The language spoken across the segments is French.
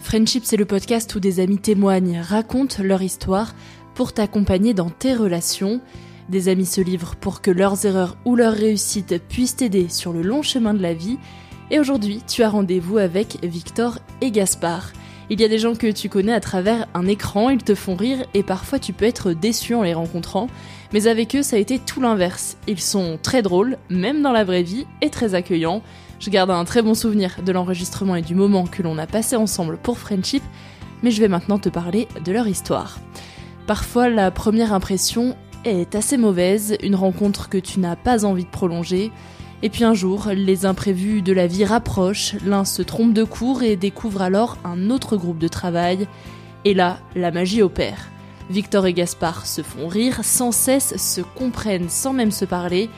Friendship, c'est le podcast où des amis témoignent, racontent leur histoire pour t'accompagner dans tes relations. Des amis se livrent pour que leurs erreurs ou leurs réussites puissent t'aider sur le long chemin de la vie. Et aujourd'hui, tu as rendez-vous avec Victor et Gaspard. Il y a des gens que tu connais à travers un écran, ils te font rire et parfois tu peux être déçu en les rencontrant. Mais avec eux, ça a été tout l'inverse. Ils sont très drôles, même dans la vraie vie, et très accueillants. Je garde un très bon souvenir de l'enregistrement et du moment que l'on a passé ensemble pour Friendship, mais je vais maintenant te parler de leur histoire. Parfois, la première impression est assez mauvaise, une rencontre que tu n'as pas envie de prolonger, et puis un jour, les imprévus de la vie rapprochent, l'un se trompe de cours et découvre alors un autre groupe de travail, et là, la magie opère. Victor et Gaspard se font rire, sans cesse se comprennent sans même se parler,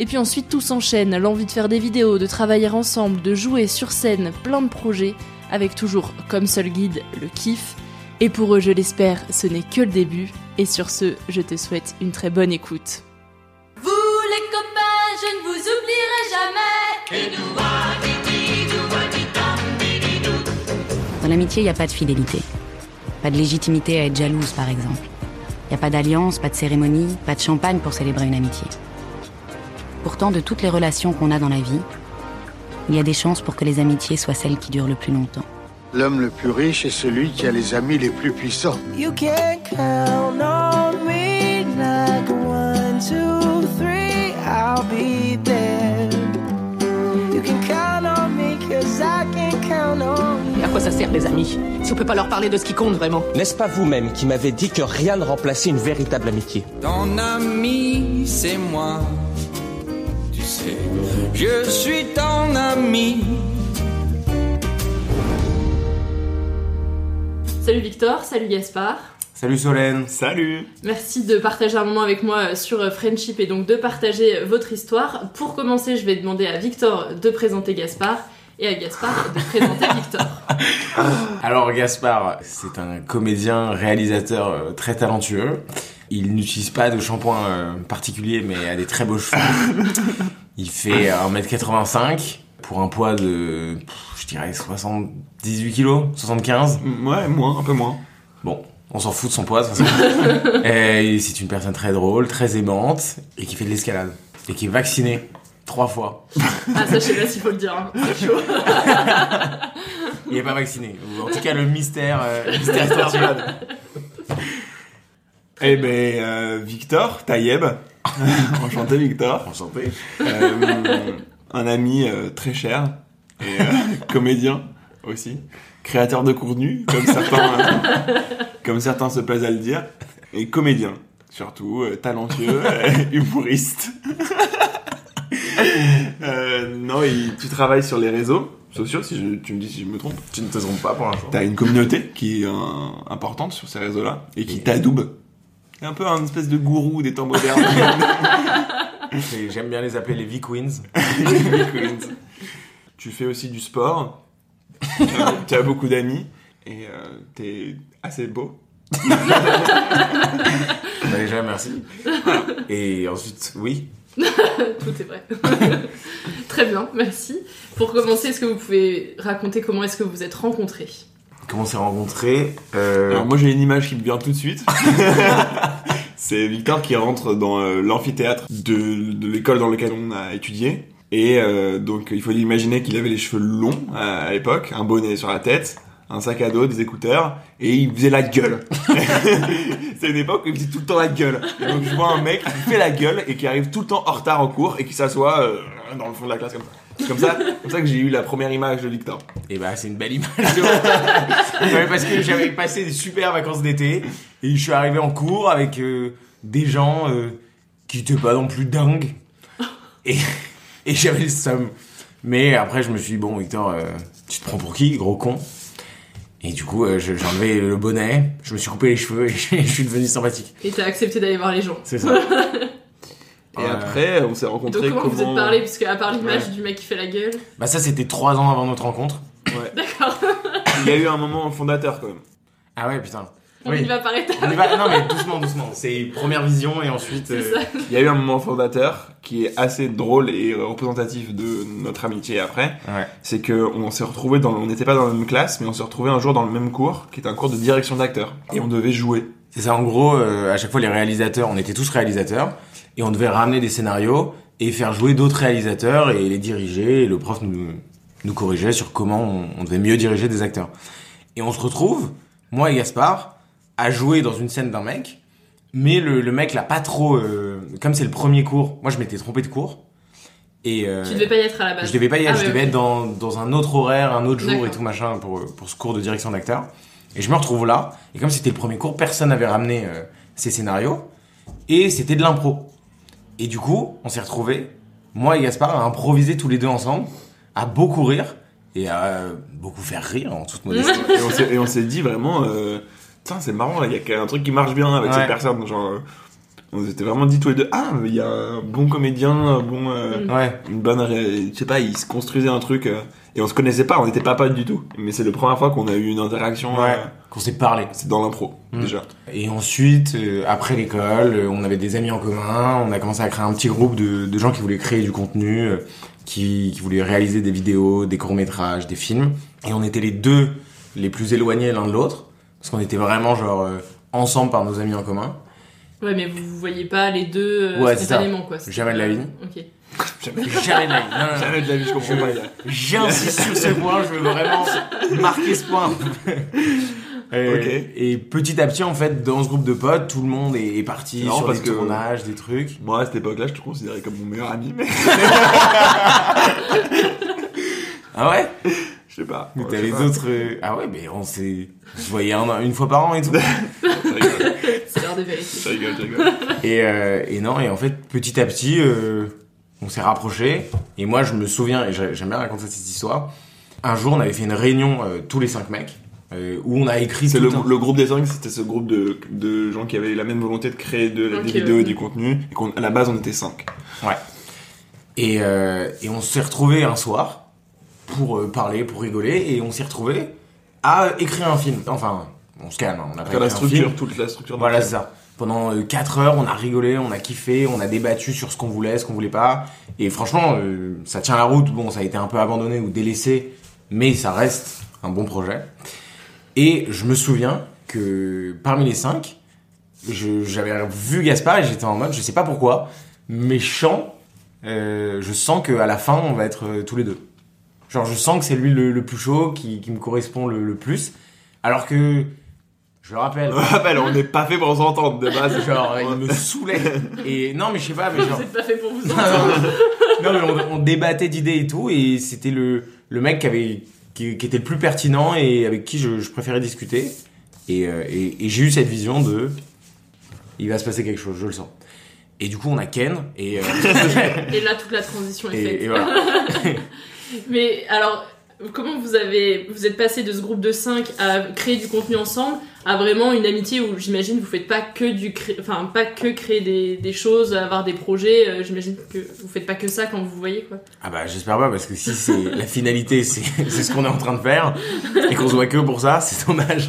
et puis ensuite tout s'enchaîne, l'envie de faire des vidéos, de travailler ensemble, de jouer sur scène, plein de projets, avec toujours comme seul guide le kiff. Et pour eux, je l'espère, ce n'est que le début. Et sur ce, je te souhaite une très bonne écoute. Vous les copains, je ne vous oublierai jamais. Dans l'amitié, il n'y a pas de fidélité. Pas de légitimité à être jalouse, par exemple. Il n'y a pas d'alliance, pas de cérémonie, pas de champagne pour célébrer une amitié. Pourtant, de toutes les relations qu'on a dans la vie, il y a des chances pour que les amitiés soient celles qui durent le plus longtemps. L'homme le plus riche est celui qui a les amis les plus puissants. You can count on me like one, two, three, I'll be there. You can count on me cause I can count on you. À quoi ça sert les amis Si on peut pas leur parler de ce qui compte vraiment? N'est-ce pas vous-même qui m'avez dit que rien ne remplaçait une véritable amitié? Ton ami, c'est moi. Je suis ton ami. Salut Victor, salut Gaspard. Salut Solène. Salut. Merci de partager un moment avec moi sur Friendship et donc de partager votre histoire. Pour commencer, je vais demander à Victor de présenter Gaspard et à Gaspard de présenter Victor. Alors Gaspard, c'est un comédien, réalisateur euh, très talentueux. Il n'utilise pas de shampoing euh, particulier mais a des très beaux cheveux. Il fait 1m85 pour un poids de, je dirais, 78 kilos, 75. Ouais, moins, un peu moins. Bon, on s'en fout de son poids, de toute façon. et c'est une personne très drôle, très aimante, et qui fait de l'escalade. Et qui est vacciné trois fois. Ah, ça, je sais pas s'il faut le dire. hein. C'est chaud. Il est pas vacciné. En tout cas, le mystère, euh, le mystère. Eh ben, euh, Victor Taïeb. Enchanté, Victor. Enchanté. Euh, un ami euh, très cher et euh, comédien aussi, créateur de contenu, comme certains, euh, comme certains se plaisent à le dire, et comédien surtout, talentueux, humoriste. Euh, non, il- tu travailles sur les réseaux sociaux, si je- tu me dis si je me trompe. Tu ne te trompes pas pour l'instant. T'as une communauté qui est euh, importante sur ces réseaux-là et qui t'adoube. C'est un peu un espèce de gourou des temps modernes. J'aime bien les appeler les V-Queens. Queens. Tu fais aussi du sport. Tu as, tu as beaucoup d'amis. Et euh, t'es assez beau. Bah, déjà, merci. Et ensuite, oui. Tout est vrai. Très bien, merci. Pour commencer, est-ce que vous pouvez raconter comment est-ce que vous êtes rencontrés? Comment on s'est rencontrés euh, Alors moi j'ai une image qui me vient tout de suite. c'est Victor qui rentre dans euh, l'amphithéâtre de, de l'école dans laquelle on a étudié. Et euh, donc il faut imaginer qu'il avait les cheveux longs à, à l'époque, un bonnet sur la tête, un sac à dos, des écouteurs, et il faisait la gueule. c'est une époque où il faisait tout le temps la gueule. Et donc je vois un mec qui fait la gueule et qui arrive tout le temps en retard en cours et qui s'assoit euh, dans le fond de la classe comme ça. C'est comme ça, comme ça que j'ai eu la première image de Victor. Et bah c'est une belle image de moi. Ouais, parce que j'avais passé des super vacances d'été et je suis arrivé en cours avec euh, des gens euh, qui étaient pas non plus dingues et, et j'avais le seum. Mais après je me suis dit bon Victor euh, tu te prends pour qui gros con? Et du coup euh, j'ai enlevé le bonnet, je me suis coupé les cheveux et je suis devenu sympathique. Et t'as accepté d'aller voir les gens. C'est ça. Et Ouais. après, on s'est rencontrés donc comment, vous êtes parlé Parce qu'à part l'image Ouais. du mec qui fait la gueule. Bah ça c'était trois ans avant notre rencontre. Ouais. D'accord. Il y a eu un moment fondateur quand même. Ah ouais putain. On y va par étapes. On y va- Non mais doucement doucement. C'est première vision et ensuite. C'est euh, ça. Il y a eu un moment fondateur qui est assez drôle et représentatif de notre amitié après. Ouais. C'est que on s'est retrouvé dans, on n'était pas dans la même classe, mais on s'est retrouvé un jour dans le même cours, qui est un cours de direction d'acteur. Et on devait jouer. C'est ça, en gros, euh, à chaque fois les réalisateurs, on était tous réalisateurs, et on devait ramener des scénarios et faire jouer d'autres réalisateurs et les diriger, et le prof nous, nous corrigeait sur comment on, on devait mieux diriger des acteurs. Et on se retrouve, moi et Gaspard, à jouer dans une scène d'un mec, mais le, le mec l'a pas trop... euh, comme c'est le premier cours, moi je m'étais trompé de cours, et... euh, Tu devais pas y être à la base. je devais pas y être, Ah je devais être dans, dans un autre horaire, un autre jour et tout machin pour, pour ce cours de direction d'acteur. Et je me retrouve là, et comme c'était le premier cours, personne n'avait ramené euh, ses scénarios, et c'était de l'impro. Et du coup, on s'est retrouvés, moi et Gaspard, à improviser tous les deux ensemble, à beaucoup rire, et à euh, beaucoup faire rire en toute modestie. Et on s'est- dit vraiment, euh, tiens, c'est marrant, là, il y a un truc qui marche bien avec Ouais. cette personne. Genre, euh, on s'était vraiment dit tous les deux, ah, il y a un bon comédien, un bon, euh, Ouais. une bonne, je sais pas, il se construisait un truc, euh, et on se connaissait pas, on n'était pas potes du tout. Mais c'est la première fois qu'on a eu une interaction. Ouais, euh, qu'on s'est parlé. c'est dans l'impro, Mm. déjà. Et ensuite, euh, après l'école, euh, on avait des amis en commun, on a commencé à créer un petit groupe de, de gens qui voulaient créer du contenu, euh, qui, qui voulaient réaliser des vidéos, des courts-métrages, des films. Et on était les deux les plus éloignés l'un de l'autre, parce qu'on était vraiment genre euh, ensemble par nos amis en commun. Ouais, mais vous, vous voyez pas les deux euh, Ouais, spontanément, quoi. Jamais de la vie. Ok. Jamais, Jamais de la vie. Non, non, non. jamais de la vie, je comprends pas. J'insiste sur ce point, je veux vraiment marquer ce point. Euh, Ok. Et petit à petit, en fait, dans ce groupe de potes, tout le monde est, est parti Non, sur parce des que- tournages, des trucs. Moi, à cette époque-là, je te considérais comme mon meilleur ami, mais Ah ouais? Je sais pas. Mais Ouais, t'as je les pas. autres. euh, Ah ouais, mais on s'est. On se voyait un- une fois par an et tout. Je rigole, C'est l'heure de je rigole, je rigole. et, euh, et non, et en fait, petit à petit, euh, on s'est rapprochés. Et moi, je me souviens, et j'ai- j'aime bien raconter cette histoire. Un jour, on avait fait une réunion, euh, tous les cinq mecs, euh, où on a écrit C'est tout le, un- le groupe des cinq, c'était ce groupe de, de gens qui avaient la même volonté de créer de, des vidéos ouais. et du contenu. Et qu'à la base, on était cinq. Ouais. Et, euh, et on s'est retrouvés un soir pour euh, parler, pour rigoler, et on s'est retrouvés à écrire un film. Enfin, on se calme, on a pas la structure, film. toute la structure. Voilà, c'est ça. Pendant 4 heures, on a rigolé, on a kiffé, on a débattu sur ce qu'on voulait, ce qu'on voulait pas. Et franchement, euh, ça tient la route. Bon, ça a été un peu abandonné ou délaissé, mais ça reste un bon projet. Et je me souviens que parmi les 5, j'avais vu Gaspard et j'étais en mode, je sais pas pourquoi, mais chant, euh, je sens qu'à la fin, on va être euh, tous les deux. Genre, je sens que c'est lui le, le plus chaud, qui, qui me correspond le, le plus. Alors que, je le rappelle, Je me rappelle, on n'est pas fait pour s'entendre de base. genre, il me saoulait. Et non, mais je sais pas, mais genre. Vous êtes pas fait pour vous entendre. non, mais on, on débattait d'idées et tout, et c'était le, le mec qui avait, qui, qui était le plus pertinent et avec qui je, je préférais discuter. Et, euh, et, et j'ai eu cette vision de, il va se passer quelque chose, je le sens. Et du coup, on a Ken, et, euh, Et là, toute la transition est faite. et, et voilà. Mais alors, comment vous avez, vous êtes passé de ce groupe de 5 à créer du contenu ensemble à vraiment une amitié où j'imagine vous faites pas que du cré- enfin pas que créer des, des choses, avoir des projets. euh, j'imagine que vous faites pas que ça quand vous vous voyez quoi. Ah bah j'espère pas parce que si c'est la finalité, c'est c'est ce qu'on est en train de faire et qu'on se voit que pour ça, c'est dommage.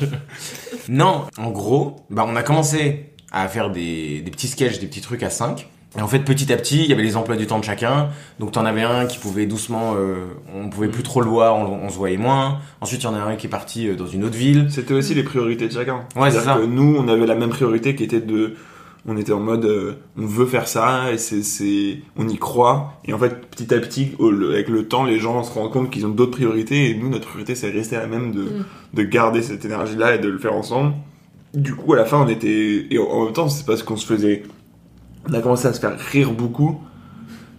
Non, en gros, bah on a commencé à faire des, des petits sketchs, des petits trucs à 5. Et en fait, petit à petit, il y avait les emplois du temps de chacun. Donc t'en avais un qui pouvait doucement, euh, on pouvait plus trop le voir, on, on se voyait moins. Ensuite, il y en a un qui est parti euh, dans une autre ville. C'était aussi les priorités de chacun. Ouais, c'est ça. que nous, on avait la même priorité qui était de. On était en mode, euh, on veut faire ça et c'est, c'est, on y croit. Et en fait, petit à petit, au- le- avec le temps, les gens se rendent compte qu'ils ont d'autres priorités. Et nous, notre priorité, c'est rester la même de, Mm. de garder cette énergie-là et de le faire ensemble. Du coup, à la fin, on était. Et en- en même temps, c'est parce qu'on se faisait. On a commencé à se faire rire beaucoup.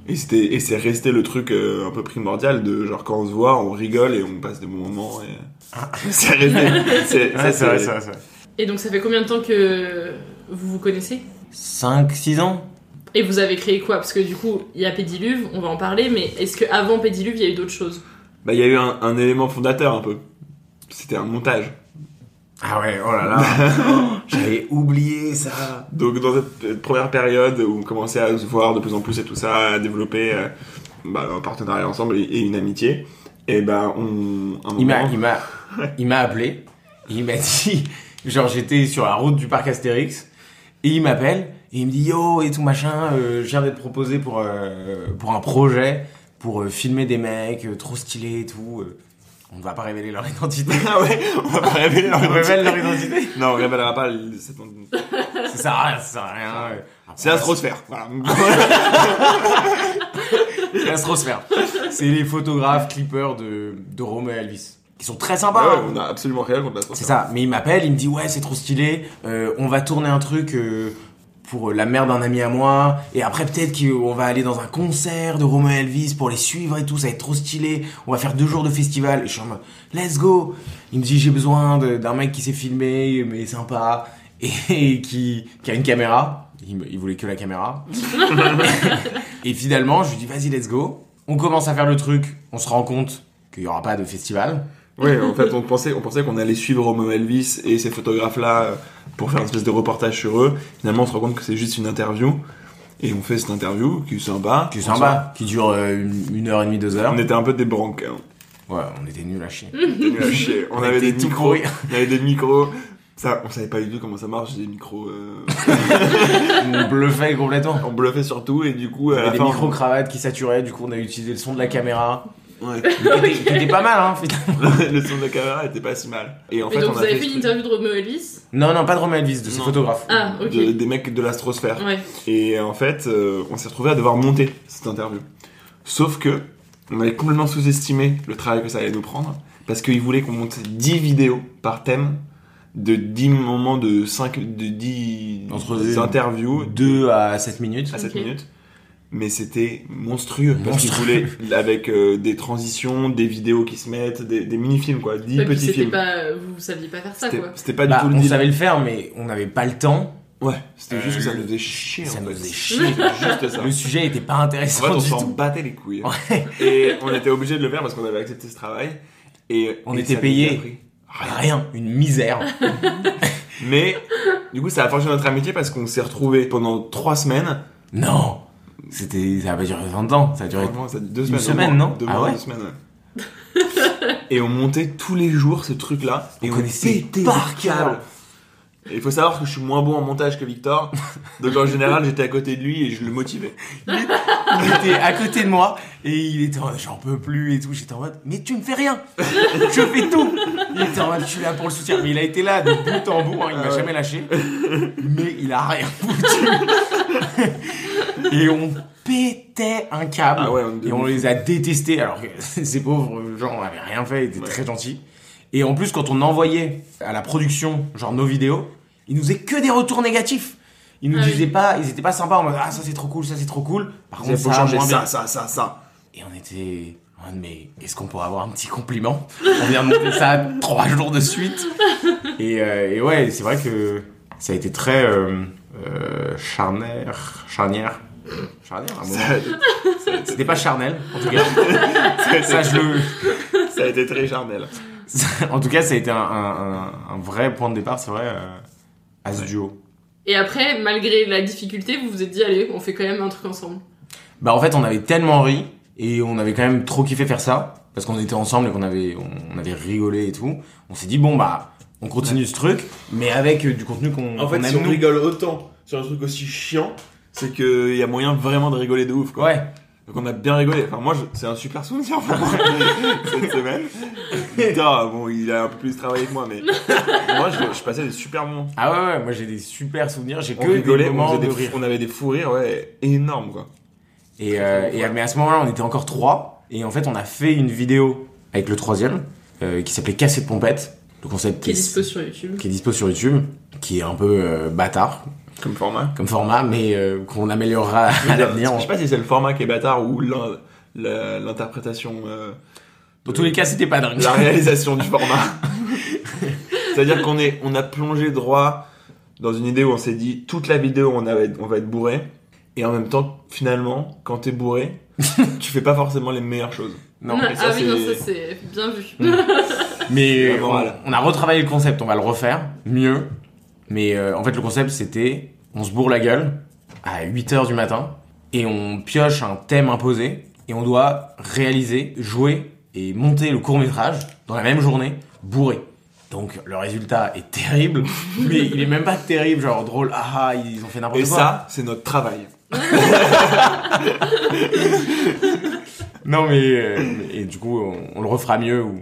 Et c'était et c'est resté le truc euh, un peu primordial de genre quand on se voit, on rigole et on passe des bons moments. Et... c'est resté. C'est, Ouais, ça, c'est vrai, c'est vrai, c'est vrai. Et donc ça fait combien de temps que vous vous connaissez? 5, 6 ans Et vous avez créé quoi? Parce que du coup, il y a Pédiluve, on va en parler, mais est-ce que avant Pédiluve, il y a eu d'autres choses? Bah, il y a eu un, un élément fondateur un peu. C'était un montage. Ah ouais, oh là là. J'avais oublié ça. Donc, dans cette première période où on commençait à se voir de plus en plus et tout ça, à développer euh, bah, un partenariat ensemble et, et une amitié, et bah, on. un Il m'a, il m'a, il m'a appelé. Et il m'a dit, genre j'étais sur la route du parc Astérix et il m'appelle et il me dit yo et tout machin, euh, je viens d'être proposé pour euh, pour un projet pour euh, filmer des mecs trop stylés et tout. On ne va pas révéler leur identité. Ah ouais, on va pas révéler leur On identité. révèle leur identité. Non, on révélera pas. le- cette- Ça sert à rien, ça sert à rien. euh. C'est Astrosphère. Voilà. C'est Astrosphère. C'est les photographes, clippers de, de Rome et Elvis. Qui sont très sympas. Ouais, hein. on a absolument rien contre C'est l'Astrosphère. ça, mais il m'appelle, il me dit ouais c'est trop stylé, euh, on va tourner un truc euh, pour la mère d'un ami à moi, et après peut-être qu'on va aller dans un concert de Romain Elvis pour les suivre et tout, ça va être trop stylé, on va faire deux jours de festival, et je suis en mode let's go. Il me dit j'ai besoin d'un mec qui sait filmer, mais sympa, et, qui, a une caméra, il, il voulait que la caméra, et finalement je lui dis vas-y let's go, on commence à faire le truc, on se rend compte qu'il y aura pas de festival, Ouais, en fait, on pensait, on pensait qu'on allait suivre Romo Elvis et ces photographes-là euh, pour faire une espèce de reportage sur eux. Finalement, on se rend compte que c'est juste une interview. Et on fait cette interview qui est sympa. qui est sympa, qui dure euh, une, une heure et demie, deux heures. On était un peu des branques. Hein. Ouais, on était nuls à chier. On était nuls à chier. On, On avait des micros. On avait des micros. Ça, on savait pas du tout comment ça marche, des micros. euh, on bluffait complètement. on bluffait surtout et du coup, On la avait des fin, on- micro-cravates qui saturaient, du coup on a utilisé le son de la caméra. Ouais. Qui était, qui était pas mal, hein, finalement. le son de la caméra était pas si mal. Et en fait, donc on vous a avez fait une interview de Romeo Elvis? Non, non, pas de Romain Elvis, de ses Non. photographes. Ah, ok. de- des mecs de l'astrosphère. Ouais. Et en fait, euh, on s'est retrouvé à devoir monter cette interview. Sauf que on avait complètement sous-estimé le travail que ça allait nous prendre parce qu'ils voulaient qu'on monte 10 vidéos par thème de 10 moments de 5 de 10 Entre interviews 2 à 7 minutes. à 7 Ok. minutes. Mais c'était monstrueux parce qu'ils Monstrueux. voulaient avec euh, des transitions, des vidéos qui se mettent, des, des mini-films quoi, 10 Ouais, puis petits films. pas, vous saviez pas faire ça quoi. c'était pas Bah, du tout le on deal. savait le faire, mais on n'avait pas le temps. Ouais, c'était juste Euh, que ça nous faisait chier. Ça en nous faisait chier. C'était juste ça. Le sujet était pas En intéressant fait, on du s'en tout. battait les couilles. Ouais. Et on était obligé de le faire parce qu'on avait accepté ce travail. Et On et était payé. Rien, une misère. Mais du coup, ça a forgé notre amitié parce qu'on s'est retrouvés pendant trois semaines. Non C'était, ça a pas duré 20 ans, ça a duré Franchement, ça a deux une semaines. semaine, deux non mois, deux Ah mois, ouais deux semaines, ouais. Et on montait tous les jours ce truc-là. Et On on, connaissait par cœur. Et il faut savoir que je suis moins bon en montage que Victor. Donc en général, j'étais à côté de lui et je le motivais. Il était à côté de moi et il était en mode j'en peux plus et tout. J'étais en mode mais tu ne fais rien, je fais tout. Il était en mode je suis là pour le soutien. Mais il a été là de bout en bout, hein, il m'a ouais. jamais lâché. Mais il a rien foutu. et on pétait un câble Ah ouais, on- et on les a détestés alors que ces pauvres gens n'avaient rien fait, ils étaient Ouais. très gentils. Et en plus quand on envoyait à la production genre nos vidéos, ils nous faisaient que des retours négatifs. Ils nous Ah oui. disaient pas, ils étaient pas sympas en mode ah ça c'est trop cool, ça c'est trop cool. Par Il contre faut ça changer moins ça, bien. ça, ça, ça. Et on était en mode, mais est-ce qu'on pourrait avoir un petit compliment? On vient de monter ça trois jours de suite. Et, euh, et ouais, c'est vrai que ça a été très euh, euh, charnière, charnière, charnière à un moment. Ça, C'était pas charnel, en tout cas. ça, je le, ça a été très charnel. en tout cas, ça a été un, un- un- un vrai point de départ, c'est vrai, euh, à ce duo. Et après, malgré la difficulté, vous vous êtes dit, allez, on fait quand même un truc ensemble. Bah en fait, on avait tellement ri et on avait quand même trop kiffé faire ça parce qu'on était ensemble et qu'on avait on, avait rigolé et tout. On s'est dit bon bah on continue ce truc, mais avec euh, du contenu qu'on En fait, si on nous. rigole autant sur un truc aussi chiant, c'est qu'il y a moyen vraiment de rigoler de ouf, quoi. Ouais. Donc on a bien rigolé. Enfin, moi, je- c'est un super souvenir pour moi cette semaine. Putain, bon, il a un peu plus travaillé que moi, mais moi, je, je passais des super moments. Ah ouais ouais, moi j'ai des super souvenirs, j'ai On que rigolait, des on, moments faisait de des, rire. on avait des fous rires, ouais, énormes, quoi. Et, euh, et mais à ce moment-là, on était encore trois et en fait, on a fait une vidéo avec le troisième euh, qui s'appelait Cassette Pompette. Le concept Qui est dispo sur YouTube. qui est dispo sur YouTube, qui est un peu euh, bâtard Comme format. comme format, mais euh, qu'on améliorera à l'avenir. Je sais pas si c'est le format qui est bâtard ou l'interprétation. euh, Dans tous les cas, c'était pas dingue. la réalisation du format. C'est-à-dire qu'on est, on a plongé droit dans une idée où on s'est dit toute la vidéo on, va être bourré et en même temps finalement quand t'es bourré tu fais pas forcément les meilleures choses. Non, ah mais ça, oui, non, c'est- ça c'est bien vu. Mais La on, morale. on a retravaillé le concept, on va le refaire mieux. Mais euh, en fait, le concept c'était on se bourre la gueule à 8h du matin et on pioche un thème imposé et on doit réaliser, jouer et monter le court métrage dans la même journée bourré. Donc le résultat est terrible, mais il est même pas terrible, genre drôle, ah ah, ils ont fait n'importe Et quoi. ça, c'est notre travail. Non mais, euh, et du coup on, on le refera mieux ou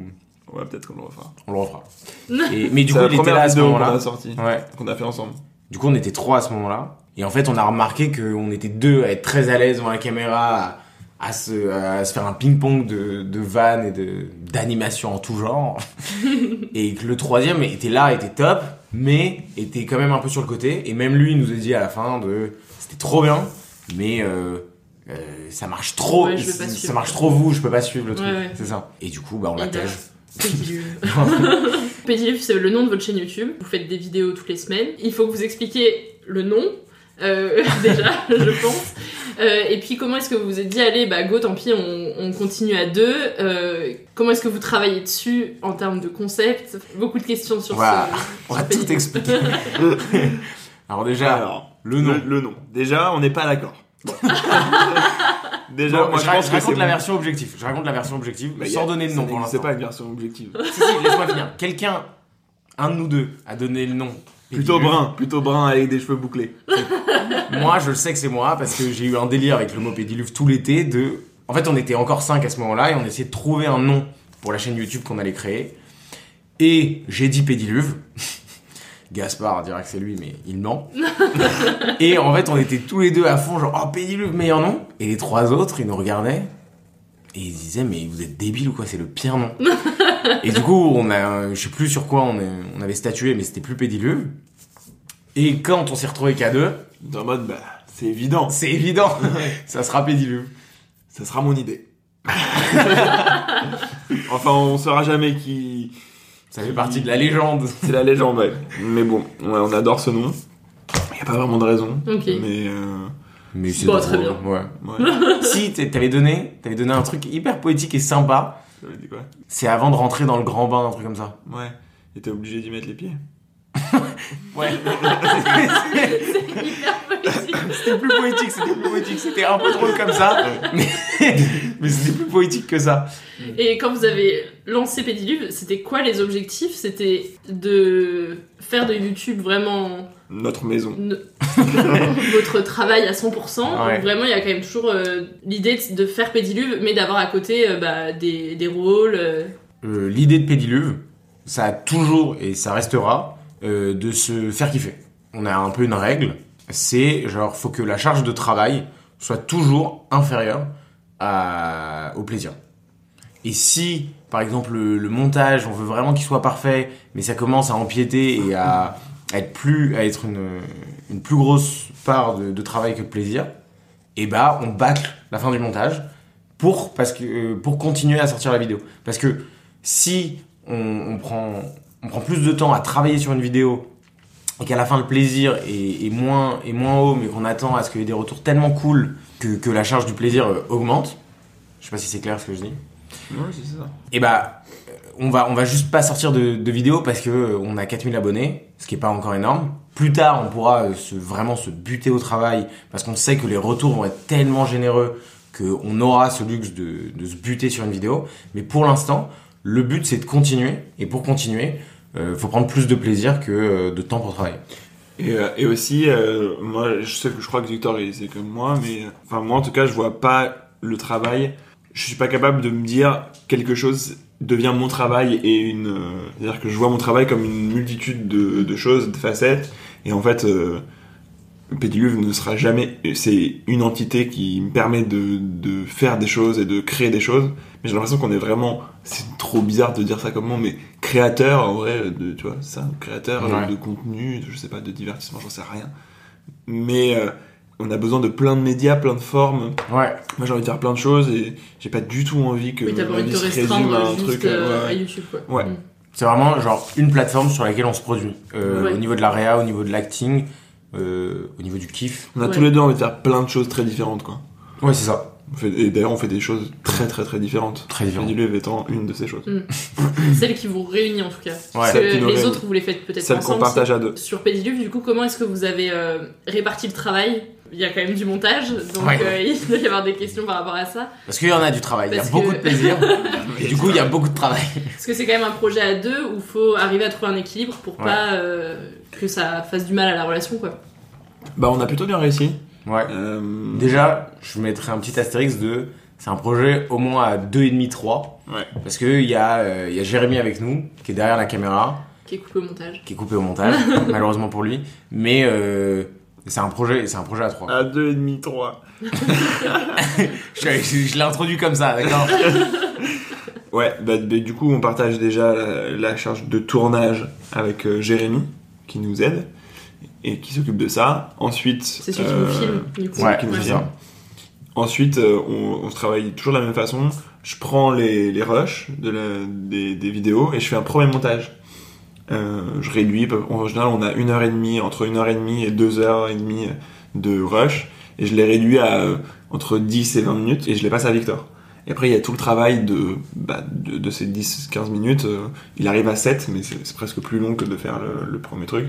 Ouais, peut-être qu'on le refera. on le refera. Et, mais du coup il était là à ce qu'on moment-là. Ouais. qu'on a fait ensemble. Du coup, on était trois à ce moment-là. Et en fait, on a remarqué qu'on était deux à être très à l'aise devant la caméra, à, se, à se faire un ping-pong de, de vannes et de, d'animations en tout genre. et que le troisième était là, était top, mais était quand même un peu sur le côté. Et même lui, il nous a dit à la fin de, c'était trop bien, mais euh, euh, ça marche trop, Ouais, ça marche trop vous, je peux pas suivre le truc. Ouais, ouais. C'est ça. Et du coup, bah, on. Pédiluve. Pédiluve, c'est le nom de votre chaîne YouTube. Vous faites des vidéos toutes les semaines. Il faut que vous expliquiez le nom, euh, déjà, je pense. Euh, et puis, comment est-ce que vous vous êtes dit, allez, bah go, tant pis, on, on continue à deux. Euh, comment est-ce que vous travaillez dessus en termes de concept? Beaucoup de questions sur Voilà. ce. On va tout expliquer. Alors déjà, Alors, le nom. Le, nom. Déjà, on n'est pas d'accord. Bon. Déjà, Bon, moi, je, je ra- pense je que raconte c'est la bon. version objective. Je raconte la version objective Bah, sans a- donner de nom pour l'instant. pas une version objective. Si, si, laisse-moi finir. Quelqu'un, un de nous deux, a donné le nom. Plutôt brun, plutôt brun avec des cheveux bouclés. Moi, je le sais que c'est moi parce que j'ai eu un délire avec le mot pédiluve tout l'été. De, en fait, on était encore cinq à ce moment-là et on essayait de trouver un nom pour la chaîne YouTube qu'on allait créer. Et j'ai dit pédiluve. Gaspard dirait que c'est lui, mais il ment. et en fait, on était tous les deux à fond, genre, oh, pédiluve, meilleur nom. Et les trois autres, ils nous regardaient. Et ils disaient, mais vous êtes débiles ou quoi, c'est le pire nom. et du coup, on a, je sais plus sur quoi on, avait statué, mais c'était plus pédiluve. Et quand on s'est retrouvé qu'à deux, Dans le mode, bah, c'est évident. c'est évident, ça sera pédiluve. Ça sera mon idée. enfin, on saura jamais qui. Ça fait partie de la légende. C'est la légende, ouais. Mais bon, ouais, on adore ce nom. Il n'y a pas vraiment de raison. Ok. Mais. euh, Mais c'est Bon, drôle, très bien. Ouais. ouais. si t'avais donné, t'avais donné un truc hyper poétique et sympa. J'avais dit quoi? C'est avant de rentrer dans le grand bain, un truc comme ça. Ouais. Et t'es obligé d'y mettre les pieds. Ouais. Hyper c'était plus poétique, c'était plus poétique, c'était un peu drôle comme ça. Mais, mais c'était plus poétique que ça. Et quand vous avez lancé Pédiluve, c'était quoi les objectifs? C'était de faire de YouTube vraiment Notre maison. ne- votre travail à 100%. Ouais. Ou Vraiment, il y a quand même toujours euh, l'idée de- faire Pédiluve, mais d'avoir à côté euh, bah, des, des rôles. euh. Euh, L'idée de pédiluve, ça a toujours et ça restera euh, de se faire kiffer. On a un peu une règle, c'est genre faut que la charge de travail soit toujours inférieure à- au plaisir. Et si, par exemple, le, le montage, on veut vraiment qu'il soit parfait, mais ça commence à empiéter et à, à être plus, à être une, une plus grosse part de, de travail que de plaisir, et bah on bâcle la fin du montage pour parce que euh, pour continuer à sortir la vidéo. Parce que si on, on prend on prend plus de temps à travailler sur une vidéo et qu'à la fin le plaisir est, est moins est moins haut, mais qu'on attend à ce qu'il y ait des retours tellement cool que, que la charge du plaisir euh, augmente. Je sais pas si c'est clair ce que je dis. Ouais, c'est ça. Et bah, on va va juste pas sortir de, vidéos parce que euh, on a 4000 abonnés, ce qui est pas encore énorme. Plus tard, on pourra euh, vraiment se buter au travail parce qu'on sait que les retours vont être tellement généreux qu'on aura ce luxe de, se buter sur une vidéo. Mais pour l'instant, le but c'est de continuer et pour continuer, euh, faut prendre plus de plaisir que euh, de temps pour travailler. Et, aussi, moi, je sais que je crois que Victor, c'est comme moi, mais enfin moi en tout cas, je vois pas le travail. Je suis pas capable de me dire quelque chose devient mon travail et une. euh, C'est-à-dire que je vois mon travail comme une multitude de, de choses, de facettes, et en fait. Euh, Pédiluve ne sera jamais. C'est une entité qui me permet de, de faire des choses et de créer des choses. Mais j'ai l'impression qu'on est vraiment. C'est trop bizarre de dire ça comme mot, mais créateur en vrai, de, tu vois, ça, créateur Ouais. de contenu, je sais pas, de divertissement, j'en sais rien. Mais euh, on a besoin de plein de médias, plein de formes. Ouais. Moi j'ai envie de faire plein de choses et j'ai pas du tout envie que Oui, ma envie de vie te se résume restreindre à un truc. euh, à ouais. YouTube, quoi. Ouais. Mm. C'est vraiment genre une plateforme sur laquelle on se produit. Euh, Ouais. Au niveau de la réa, au niveau de l'acting, euh, au niveau du kiff. On a Ouais. tous les deux envie de faire plein de choses très différentes quoi. Ouais, c'est ça. On fait- et d'ailleurs on fait des choses très très très différentes. Très différentes. Pédiluve étant une de ces choses. Mm. Celle qui vous réunit en tout cas. Parce Celle que les réunit. autres, vous les faites peut-être Celle qu'on ensemble. partage à deux. Sur Pédiluve, du coup, comment est-ce que vous avez euh, réparti le travail? Il y a quand même du montage, donc Ouais. euh, il doit y avoir des questions par rapport à ça. Parce qu'il y en a du travail, il y a beaucoup que- de plaisir. et du coup, il y a beaucoup de travail. Parce que c'est quand même un projet à deux où il faut arriver à trouver un équilibre pour Ouais. pas euh, que ça fasse du mal à la relation, quoi. Bah on a plutôt bien réussi. Ouais. Euh, Déjà, je mettrais un petit astérix de. C'est un projet au moins à 2,5-3. Ouais. Parce qu'il y, a, euh, il y a Jérémy avec nous, qui est derrière la caméra, Qui est coupé au montage. qui est coupé au montage, malheureusement pour lui. Mais euh, c'est un projet, c'est un projet à 3. À deux et demi, trois. Je, je- je l'ai introduit comme ça, d'accord Ouais, bah, bah, du coup, on partage déjà la, la charge de tournage avec euh, Jérémy, qui nous aide et qui s'occupe de ça. Ensuite, C'est celui qui nous filme, du coup. lui qui nous Ouais, filme. Ensuite, euh, on, on se travaille toujours de la même façon. Je prends les, les rushs de la- des, des vidéos et je fais un premier montage. Euh, je réduis, en général, on a une heure et demie, entre une heure et demie et deux heures et demie de rush, et je les réduis à euh, entre 10 et 20 minutes, et je les passe à Victor. Et après, il y a tout le travail de, bah, de, de ces 10-15 minutes. euh, il arrive à 7, mais c'est presque plus long que de faire le, le premier truc.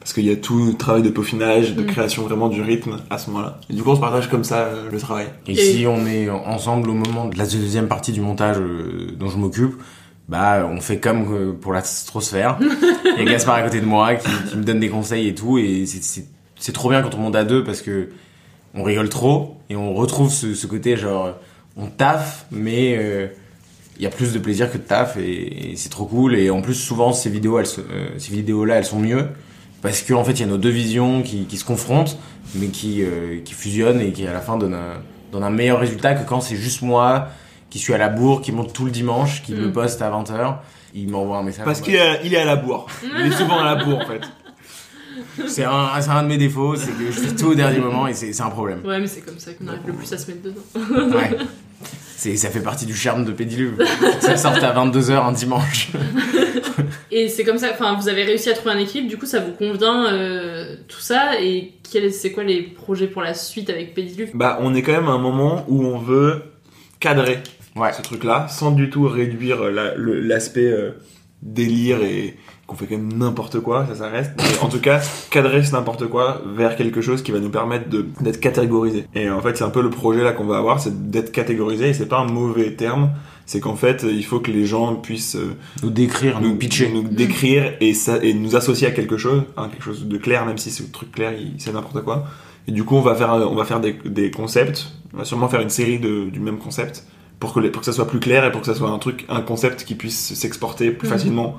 Parce qu'il y a tout le travail de peaufinage, de Mm. création vraiment du rythme à ce moment-là. Et du coup, on se partage comme ça euh, le travail. Et, Et- si on est ensemble au moment de la deuxième partie du montage euh, dont je m'occupe, bah on fait comme euh, pour la stratosphère. Il y a Gaspard à côté de moi qui, qui me donne des conseils et tout, et c'est- trop bien quand on monte à deux parce que on rigole trop et on retrouve ce, ce côté genre on taffe, mais euh, il y a plus de plaisir que de taf et, et c'est trop cool. Et en plus souvent ces vidéos, elles, euh, ces vidéos là, elles sont mieux parce qu'en fait il y a nos deux visions qui, qui se confrontent, mais qui, euh, qui fusionnent et qui à la fin donnent un, donnent un meilleur résultat que quand c'est juste moi qui suis à la bourre, qui monte tout le dimanche, qui me Mm. poste à 20h, il m'envoie un message. Parce qu'il est, il est à la bourre. Il est souvent à la bourre, en fait. C'est un, de mes défauts, c'est que je fais tout au dernier moment et c'est un problème. Ouais, mais c'est comme ça qu'on arrive le plus à se mettre dedans. Ouais. C'est, ça fait partie du charme de Pédiluve. Ça sorte à 22h un dimanche. Et c'est comme ça, enfin, vous avez réussi à trouver un équilibre, du coup, ça vous convient euh, tout ça. Et c'est quoi les projets pour la suite avec Pédiluve? Bah, on est quand même à un moment où on veut cadrer Ouais. ce truc-là, sans du tout réduire la- le- l'aspect euh, délire et qu'on fait quand même n'importe quoi, ça, ça reste. Mais en tout cas, cadrer ce n'importe quoi vers quelque chose qui va nous permettre d'être catégorisé. Et en fait, c'est un peu le projet là qu'on va avoir, c'est d'être catégorisé. Et c'est pas un mauvais terme, c'est qu'en fait, il faut que les gens puissent euh, Nous décrire, nous, pitcher. nous décrire et, ça, et nous associer à quelque chose, hein, quelque chose de clair, même si ce truc clair, c'est n'importe quoi. Et du coup, on va faire, on va faire des, des concepts. On va sûrement faire une série de, du même concept pour que, les- pour que ça soit plus clair et pour que ça soit un truc, un concept qui puisse s'exporter plus Mhm. facilement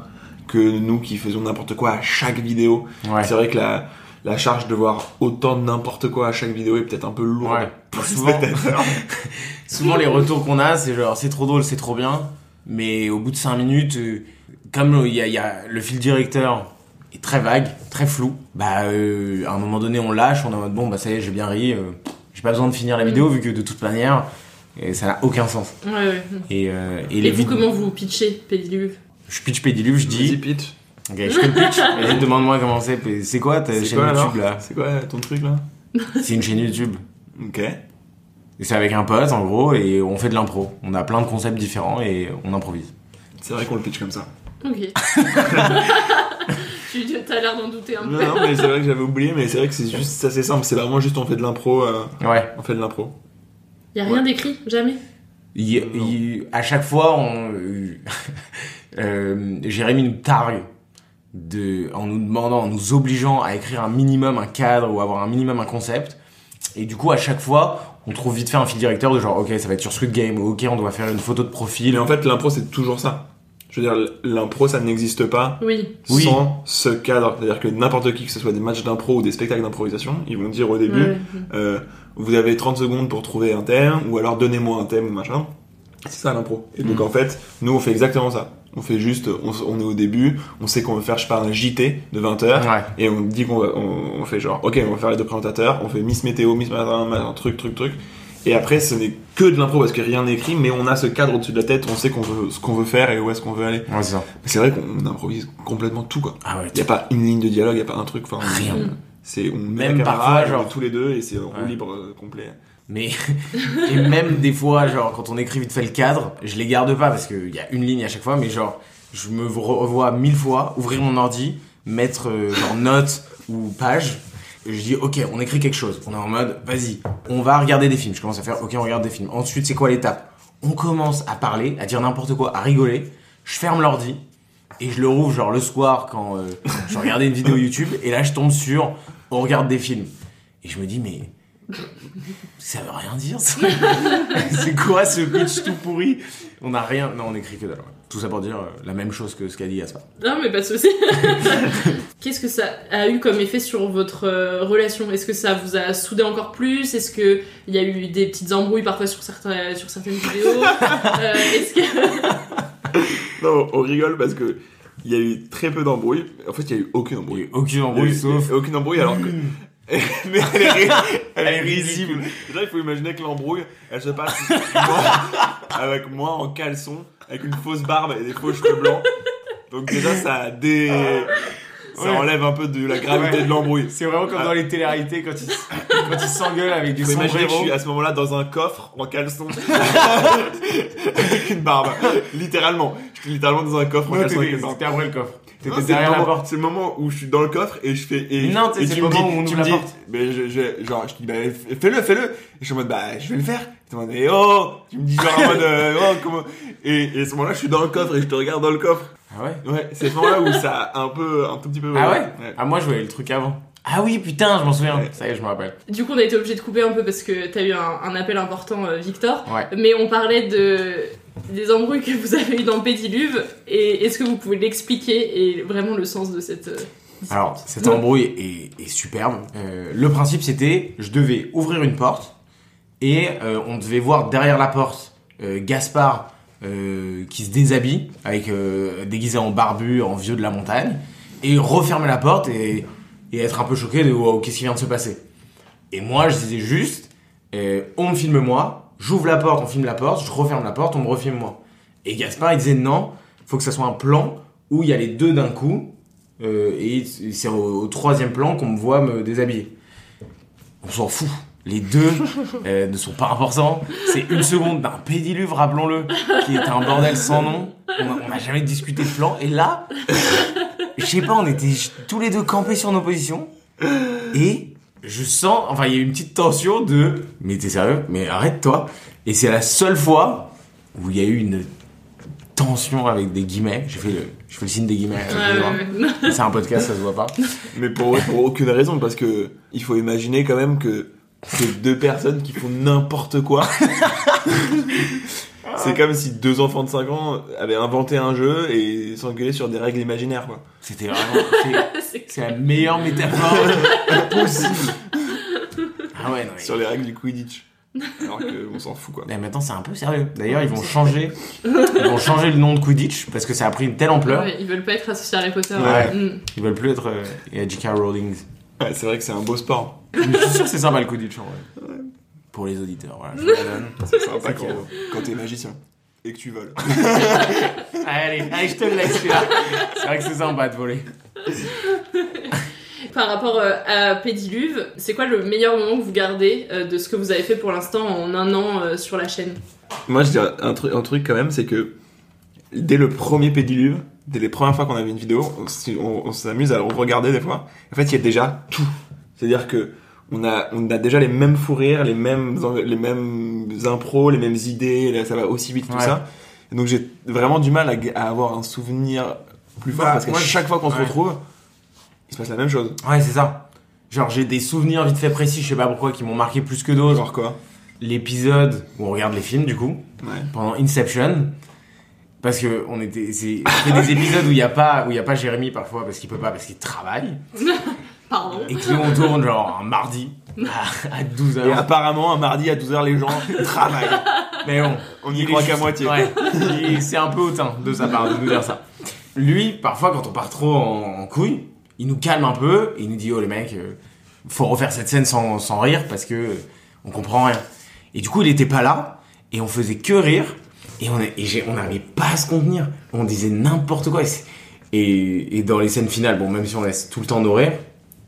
que nous qui faisons n'importe quoi à chaque vidéo. Ouais. C'est vrai que la, la charge de voir autant de n'importe quoi à chaque vidéo est peut-être un peu lourde Ouais. Souvent. Souvent, les retours qu'on a, c'est genre, c'est trop drôle, c'est trop bien. Mais au bout de 5 minutes, euh, comme il y a, il y a le fil directeur est très vague, très flou, bah, euh, à un moment donné, on lâche, on est en mode bon, bah, ça y est, j'ai bien ri, euh, j'ai pas besoin de finir la Mm. vidéo vu que de toute manière, euh, ça n'a aucun sens. Ouais, ouais. Et, euh, et Et, les vous, comment vous pitchez Pédiluve Je pitch Pédiluve, je Vas-y, dis. pitch. Ok, je te pitch. Vas-y, demande-moi comment c'est. C'est quoi ta chaîne quoi, YouTube là C'est quoi ton truc là C'est une chaîne YouTube. Ok. Et c'est avec un pote en gros et on fait de l'impro. On a plein de concepts différents et on improvise. C'est vrai qu'on le pitch comme ça. Ok. t'as l'air d'en douter un peu. Non, non, mais c'est vrai que j'avais oublié, mais c'est vrai que c'est juste, c'est assez simple. C'est vraiment juste on fait de l'impro. euh, Ouais. On fait de l'impro. Y a rien d'écrit, jamais? Il- il- à chaque fois, on, euh, Jérémy nous targue de, en nous demandant, en nous obligeant à écrire un minimum un cadre ou avoir un minimum un concept. Et du coup, à chaque fois, on trouve vite fait un fil directeur de genre, ok, ça va être sur Squid Game, ou ok, on doit faire une photo de profil. Mais en fait, l'impro, c'est toujours ça. Je veux dire, l'impro, ça n'existe pas Oui. Oui. sans ce cadre. C'est-à-dire que n'importe qui, que ce soit des matchs d'impro ou des spectacles d'improvisation, ils vont dire au début, Ouais. euh, vous avez 30 secondes pour trouver un thème, ou alors donnez-moi un thème ou machin. C'est ça l'impro. Et donc Mm. en fait, nous on fait exactement ça. On fait juste, on, on est au début, on sait qu'on veut faire, je sais pas, un JT de 20 heures, Ouais. et on dit qu'on va- on, on fait genre, ok, on va faire les deux présentateurs, on fait Miss Météo, Miss Matin, un truc, truc, truc. Et après, ce n'est que de l'impro parce que rien n'est écrit, mais on a ce cadre au-dessus de la tête, on sait qu'on veut, ce qu'on veut faire et où est-ce qu'on veut aller. Ouais, c'est ça. Mais c'est vrai qu'on improvise complètement tout, quoi. Ah ouais, Il y a pas une ligne de dialogue, il y a pas un truc, enfin. Rien. C'est, on met Même la caméra, parfois, genre- tous les deux et c'est Ouais. libre euh, complet. Mais et même des fois, genre quand on écrit vite fait le cadre, je les garde pas parce qu'il y a une ligne à chaque fois, mais genre je me revois mille fois ouvrir mon ordi, mettre euh, genre note ou page. Et je dis ok, on écrit quelque chose. On est en mode vas-y, on va regarder des films. Je commence à faire ok, on regarde des films. Ensuite, c'est quoi l'étape? On commence à parler, à dire n'importe quoi, à rigoler. Je ferme l'ordi et je le rouvre genre le soir quand euh, je regardais une vidéo YouTube et là je tombe sur on regarde des films et je me dis mais ça veut rien dire. ça. c'est quoi ce pitch tout pourri? On a rien. Non, on écrit que dalle. Tout ça pour dire euh, la même chose que ce qu'a dit Gaspard. Non, mais pas de souci. Qu'est-ce que ça a eu comme effet sur votre euh, relation? Est-ce que ça vous a soudé encore plus? Est-ce que il y a eu des petites embrouilles parfois sur certains, sur certaines vidéos? Euh, Est-ce que Non, on rigole parce que il y a eu très peu d'embrouilles. En fait, il y a eu aucune embrouille. Aucune embrouille, Il y a eu- sauf. aucune embrouille alors que. mais elle est, ri- elle est risible. Déjà, il faut imaginer que l'embrouille, elle se passe moi, avec moi en caleçon, avec une fausse barbe et des faux cheveux blancs. Donc déjà, ça dé... ça Ouais. enlève un peu de la gravité Ouais. de l'embrouille. C'est vraiment comme dans les téléréalités quand ils quand ils s'engueulent avec des Faut imaginer que je sombreros. suis à ce moment-là dans un coffre en caleçon avec une barbe. Littéralement. Je suis littéralement dans un coffre en Non, caleçon une barbe. c'était après le coffre. C'est derrière la moment- porte. C'est le moment où je suis dans le coffre et je fais. Et, Non, c'est le me moment où on ouvre me la porte. mais je, je- genre, je dis, bah, fais-le, fais-le. Et je suis en mode, bah, je vais le faire. Et tu me dis, eh oh, tu me dis genre en mode, euh, oh, comment. Et, et à ce moment-là, je suis dans le coffre et je te regarde dans le coffre. Ah ouais? Ouais, c'est à ce moment-là où ça a un peu, un tout petit peu. Ah ouais? Ah moi je voyais le truc avant. Ah oui putain, je m'en souviens. Ouais. Ça y est, je me rappelle. du coup on a été obligé de couper un peu parce que t'as eu un, un appel important, euh, Victor. Ouais. Mais on parlait de des embrouilles que vous avez eu dans Pédiluve et est-ce que vous pouvez l'expliquer et vraiment le sens de cette euh, Alors, cette embrouille est, est superbe. Euh, le principe, c'était, je devais ouvrir une porte et euh, on devait voir derrière la porte euh, Gaspard euh, qui se déshabille, avec déguisé en barbu, en vieux de la montagne, et refermer la porte et, être un peu choqué de wow, qu'est-ce qui vient de se passer. Et moi, je disais juste, on me filme moi, j'ouvre la porte, on filme la porte, je referme la porte, on me refilme moi. Et Gaspard, il disait non, faut que ça soit un plan où il y a les deux d'un coup, et c'est au troisième plan qu'on me voit me déshabiller. On s'en fout. Les deux euh, ne sont pas importants. C'est une seconde d'un pédiluve, rappelons-le, qui est un bordel sans nom. On n'a jamais discuté de plan. Et là, je sais pas, on était tous les deux campés sur nos positions. Et je sens, enfin, il y a eu une petite tension de, mais t'es sérieux? Mais arrête-toi. Et c'est la seule fois où il y a eu une tension avec des guillemets. J'ai fait le, je fais le signe des guillemets. ouais, ouais. C'est un podcast, ça se voit pas. Mais pour, pour aucune raison, parce que il faut imaginer quand même que c'est deux personnes qui font n'importe quoi. c'est comme si deux enfants de 5 ans avaient inventé un jeu et s'engueulaient sur des règles imaginaires, quoi. C'était vraiment, c'est- la meilleure métaphore possible. Ah ouais, non, mais- Sur les règles du Quidditch. Alors qu'on s'en fout, quoi. Mais maintenant c'est un peu sérieux. D'ailleurs ils vont changer, ils vont changer le nom de Quidditch parce que ça a pris une telle ampleur. Ouais, ils veulent pas être associés à Harry Potter. Ouais. Mm. Ils veulent plus être euh, J.K. Rowling. Ouais, c'est vrai que c'est un beau sport. Je suis sûr que c'est sympa le Quidditch en vrai. Pour les auditeurs, voilà. Je vous la donne. C'est sympa quand, t'es magicien. Et que tu voles. Allez, allez, je te le laisse celui-là. C'est vrai que c'est sympa de voler. Par rapport euh, à Pédiluve, c'est quoi le meilleur moment que vous gardez euh, de ce que vous avez fait pour l'instant en un an euh, sur la chaîne? Moi, je dirais un, truc un truc quand même, c'est que dès le premier pédiluve, dès les premières fois qu'on avait une vidéo, on, on- on s'amuse à le regarder des fois. En fait, il y a déjà tout. C'est-à-dire que on a, on a déjà les mêmes fous rires, les mêmes, les mêmes impros, les mêmes idées, là, ça va aussi vite, tout Ouais. ça. Et donc j'ai vraiment du mal à, avoir un souvenir plus fort Bah, parce qu'à moi, chaque fois qu'on se retrouve, il se passe la même chose. Ouais, c'est ça. Genre, j'ai des souvenirs vite fait précis, je sais pas pourquoi, qui m'ont marqué plus que d'autres. Genre quoi? L'épisode où on regarde les films, du coup, Ouais. pendant Inception. Parce que on était, c'est des épisodes où il y a pas, où il y a pas Jérémy parfois parce qu'il peut pas, parce qu'il travaille. Pardon. Et que on tourne genre un mardi à, à 12h. Et apparemment, un mardi à 12h, les gens travaillent. Mais bon, On y croit qu'à moitié. Ouais. C'est un peu hautain de sa part de nous dire ça. Lui, parfois, quand on part trop en, en couille, il nous calme un peu et il nous dit Oh les mecs, euh, faut refaire cette scène sans, sans rire parce que on comprend rien. Et du coup, il était pas là et on faisait que rire et on n'arrivait pas à se contenir. On disait n'importe quoi. Et, c'est- et, et dans les scènes finales, bon, même si on laisse tout le temps nos rires,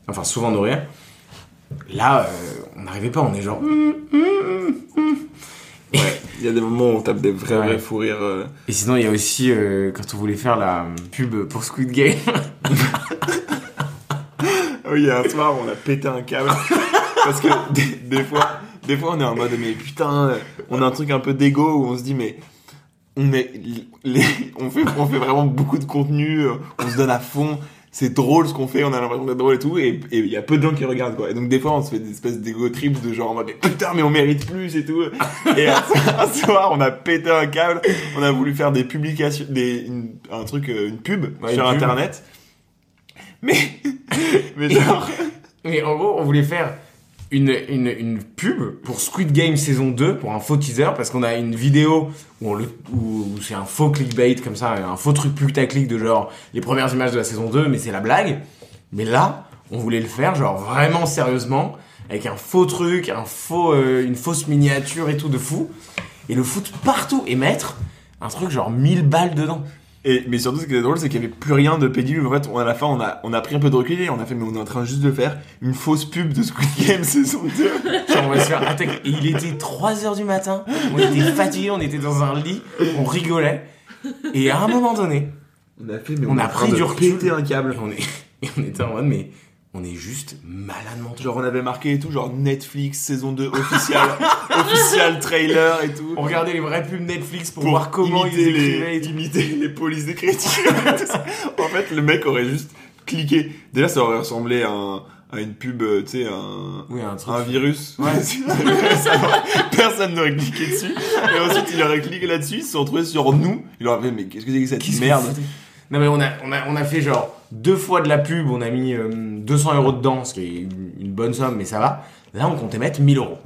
enfin souvent nos rires, là, euh, on n'arrivait pas. On est genre. Hum, hum, hum, Il y a des moments où on tape des vrais, Ouais. vrais fous rires. euh. Et sinon, il y a aussi euh, quand on voulait faire la pub pour Squid Game. Oui, il y a un soir, on a pété un câble. Parce que des, des fois, des fois, on est en mode, mais putain, on a un truc un peu d'égo où on se dit, mais on est, les, on fait, on fait vraiment beaucoup de contenu, euh, on se donne à fond. C'est drôle ce qu'on fait, on a l'impression d'être drôle et tout, et il y a peu de gens qui regardent quoi. Et donc des fois on se fait des espèces d'égo trips de genre en mode mais putain mais on mérite plus et tout. Et un, soir on a pété un câble, on a voulu faire des publications, des, une- un truc, euh, une pub Ouais, sur une pub. internet. Mais, mais genre, Mais en gros, on voulait faire une, une, une pub pour Squid Game saison 2 pour un faux teaser parce qu'on a une vidéo où, c'est un faux clickbait comme ça, un faux truc putaclic de genre les premières images de la saison 2, mais c'est la blague. Mais là, on voulait le faire genre vraiment sérieusement avec un faux truc, un faux, euh, une fausse miniature et tout de fou et le foutre partout et mettre un truc genre 1000 balles dedans. Et, mais surtout, ce qui est drôle, c'est qu'il n'y avait plus rien de pédiluve. En fait, on- à la fin, on a, on a pris un peu de recul et on a fait, mais on est en train juste de faire une fausse pub de Squid Game saison 2. Genre, on va se faire attaquer. Et il était 3h du matin, on était fatigués, on était dans un lit, on rigolait. Et à un moment donné, On a fait, mais on, est a train pris du recul. péter un câble. Et on, est, et on était en mode, mais on est juste malade mental. Genre, on avait marqué et tout, genre Netflix saison 2 official, official trailer et tout. On regardait les vraies pubs Netflix pour, voir comment ils écrivaient. les, et tout. imiter les polices d'écriture. et tout ça. en fait, le mec aurait juste cliqué. Déjà, ça aurait ressemblé à, un- à une pub, euh, tu sais, un, Oui, un truc. un virus. Ouais. Ça aurait- Personne n'aurait cliqué dessus. Et ensuite, il aurait cliqué là-dessus, ils se sont retrouvés sur nous. Il aurait fait, mais qu'est-ce que c'est que cette merde? Non, mais on a, on, a, on a fait genre deux fois de la pub, on a mis euh, 200 euros dedans, ce qui est une, une bonne somme, mais ça va. Là, on comptait mettre 1000 euros.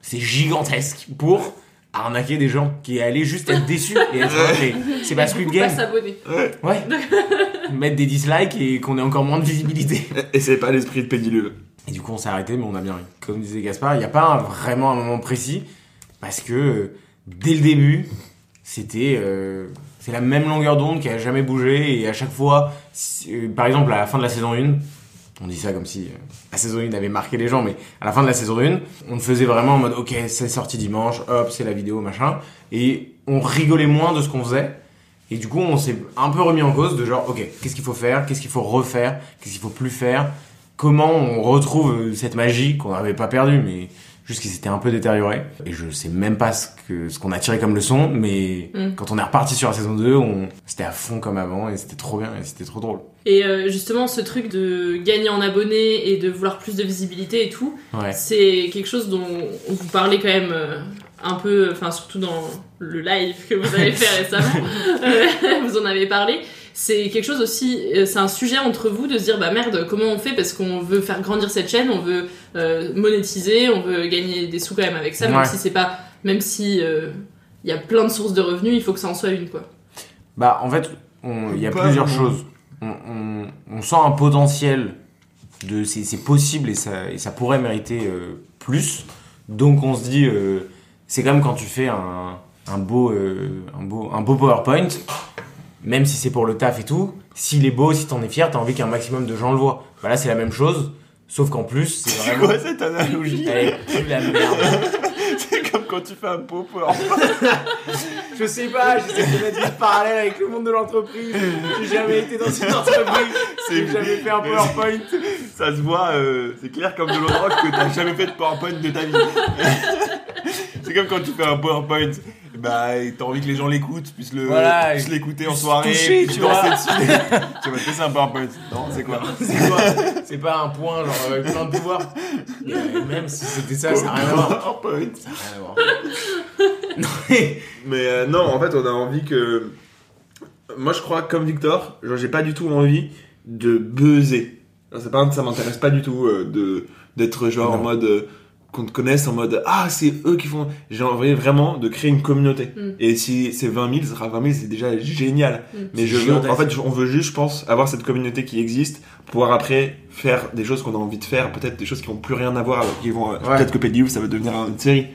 C'est gigantesque pour arnaquer des gens qui allaient juste être déçus et être c'est pas Squid Game. pas s'abonner. Ouais. Mettre des dislikes et qu'on ait encore moins de visibilité. Et c'est pas l'esprit de Pédiluve. Et du coup, on s'est arrêté, mais on a bien ri. Comme disait Gaspard, il n'y a pas un- vraiment un moment précis parce que euh, dès le début, c'était euh, c'est la même longueur d'onde qui a jamais bougé et à chaque fois, euh, par exemple à la fin de la saison 1, on dit ça comme si euh, la saison 1 avait marqué les gens, mais à la fin de la saison 1, on faisait vraiment en mode ok, c'est sorti dimanche, hop, c'est la vidéo, machin, et on rigolait moins de ce qu'on faisait. Et du coup, on s'est un peu remis en cause de genre, ok, qu'est-ce qu'il faut faire, qu'est-ce qu'il faut refaire, qu'est-ce qu'il faut plus faire, comment on retrouve cette magie qu'on n'avait pas perdue, mais juste qu'il s'était un peu détérioré. Et je sais même pas ce que ce qu'on a tiré comme leçon, mais Mm. quand on est reparti sur la saison 2, on c'était à fond comme avant et c'était trop bien et c'était trop drôle. Et euh, justement, ce truc de gagner en abonnés et de vouloir plus de visibilité et tout, Ouais. c'est quelque chose dont on vous parlait quand même euh, un peu, enfin surtout dans le live que vous avez fait récemment, euh, vous en avez parlé. C'est quelque chose aussi, euh, c'est un sujet entre vous de se dire bah merde, comment on fait parce qu'on veut faire grandir cette chaîne, on veut euh, monétiser, on veut gagner des sous quand même avec ça, même Ouais. si c'est pas, même si euh, il y a plein de sources de revenus, il faut que ça en soit une quoi. Bah en fait, on- il y a plusieurs vraiment. choses. On, on- on sent un potentiel de c'est c'est possible et ça, et ça pourrait mériter euh, plus. Donc on se dit, euh, c'est comme quand tu fais un, un, beau, euh, un, beau, un beau PowerPoint, même si c'est pour le taf et tout, s'il est beau, si t'en es fier, t'as envie qu'un maximum de gens le voient. Voilà, c'est la même chose, sauf qu'en plus, c'est C'est vraiment... quoi cette analogie Elle est plus la merde. C'est comme quand tu fais un PowerPoint. Je sais pas, j'essaie de mettre des parallèles avec le monde de l'entreprise. J'ai jamais été dans une entreprise. J'ai jamais fait un PowerPoint. Ça se voit, euh, c'est clair comme de l'eau de rock que t'as jamais fait de PowerPoint de ta vie. c'est comme quand tu fais un PowerPoint. Bah, t'as envie que les gens l'écoutent, puissent le, Voilà, puissent l'écouter en puissent soirée, toucher, puissent tu vois. danser dessus. tu vas te faire un PowerPoint. Non, c'est quoi? C'est quoi? C'est pas un point genre avec plein de pouvoirs. Mais même si c'était ça, ça n'a rien à voir. PowerPoint. Ça n'a rien à voir. Non, mais- Mais euh, non, en fait, on a envie que. Moi, je crois, comme Victor, genre, j'ai pas du tout envie de buzzer. C'est pas, ça m'intéresse pas du tout euh, de d'être genre en mode euh, qu'on te connaisse en mode ah c'est eux qui font. J'ai envie vraiment de créer une communauté. Mm. Et si c'est 20 000, ça sera 20 000, c'est déjà génial. Mm. Mais je veux, en fait, on veut juste, je pense, avoir cette communauté qui existe, pour pouvoir après faire des choses qu'on a envie de faire, peut-être des choses qui n'ont plus rien à voir, alors qui vont, peut-être que Pet ça va devenir une série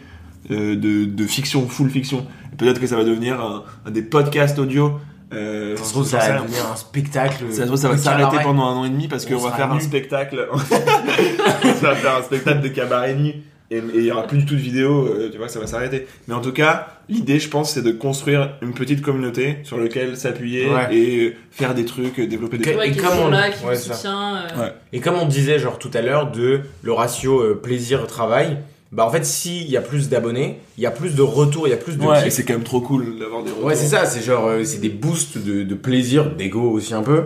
euh, de, de fiction, full fiction. Peut-être que ça va devenir un, un des podcasts audio. Euh, Ça se trouve, ça va devenir un spectacle. Ça se trouve, ça va s'arrêter pendant un an et demi parce On qu'on va faire un spectacle. on va faire un spectacle de cabaret nu et il y aura plus du tout de vidéo, euh, tu vois, ça va s'arrêter. Mais en tout cas, l'idée, je pense, c'est de construire une petite communauté sur laquelle s'appuyer Ouais. et euh, faire des trucs, euh, développer des trucs. Et comme on- là, qui ouais, vous c'est ça. soutient. euh, Ouais. Et comme on disait genre tout à l'heure de le ratio euh, plaisir-travail, bah en fait s'il y a plus d'abonnés, il y a plus de retours, il y a plus de Ouais, et c'est quand même trop cool d'avoir des retours. Ouais c'est ça, c'est genre euh, c'est des boosts de, de plaisir, d'ego aussi un peu.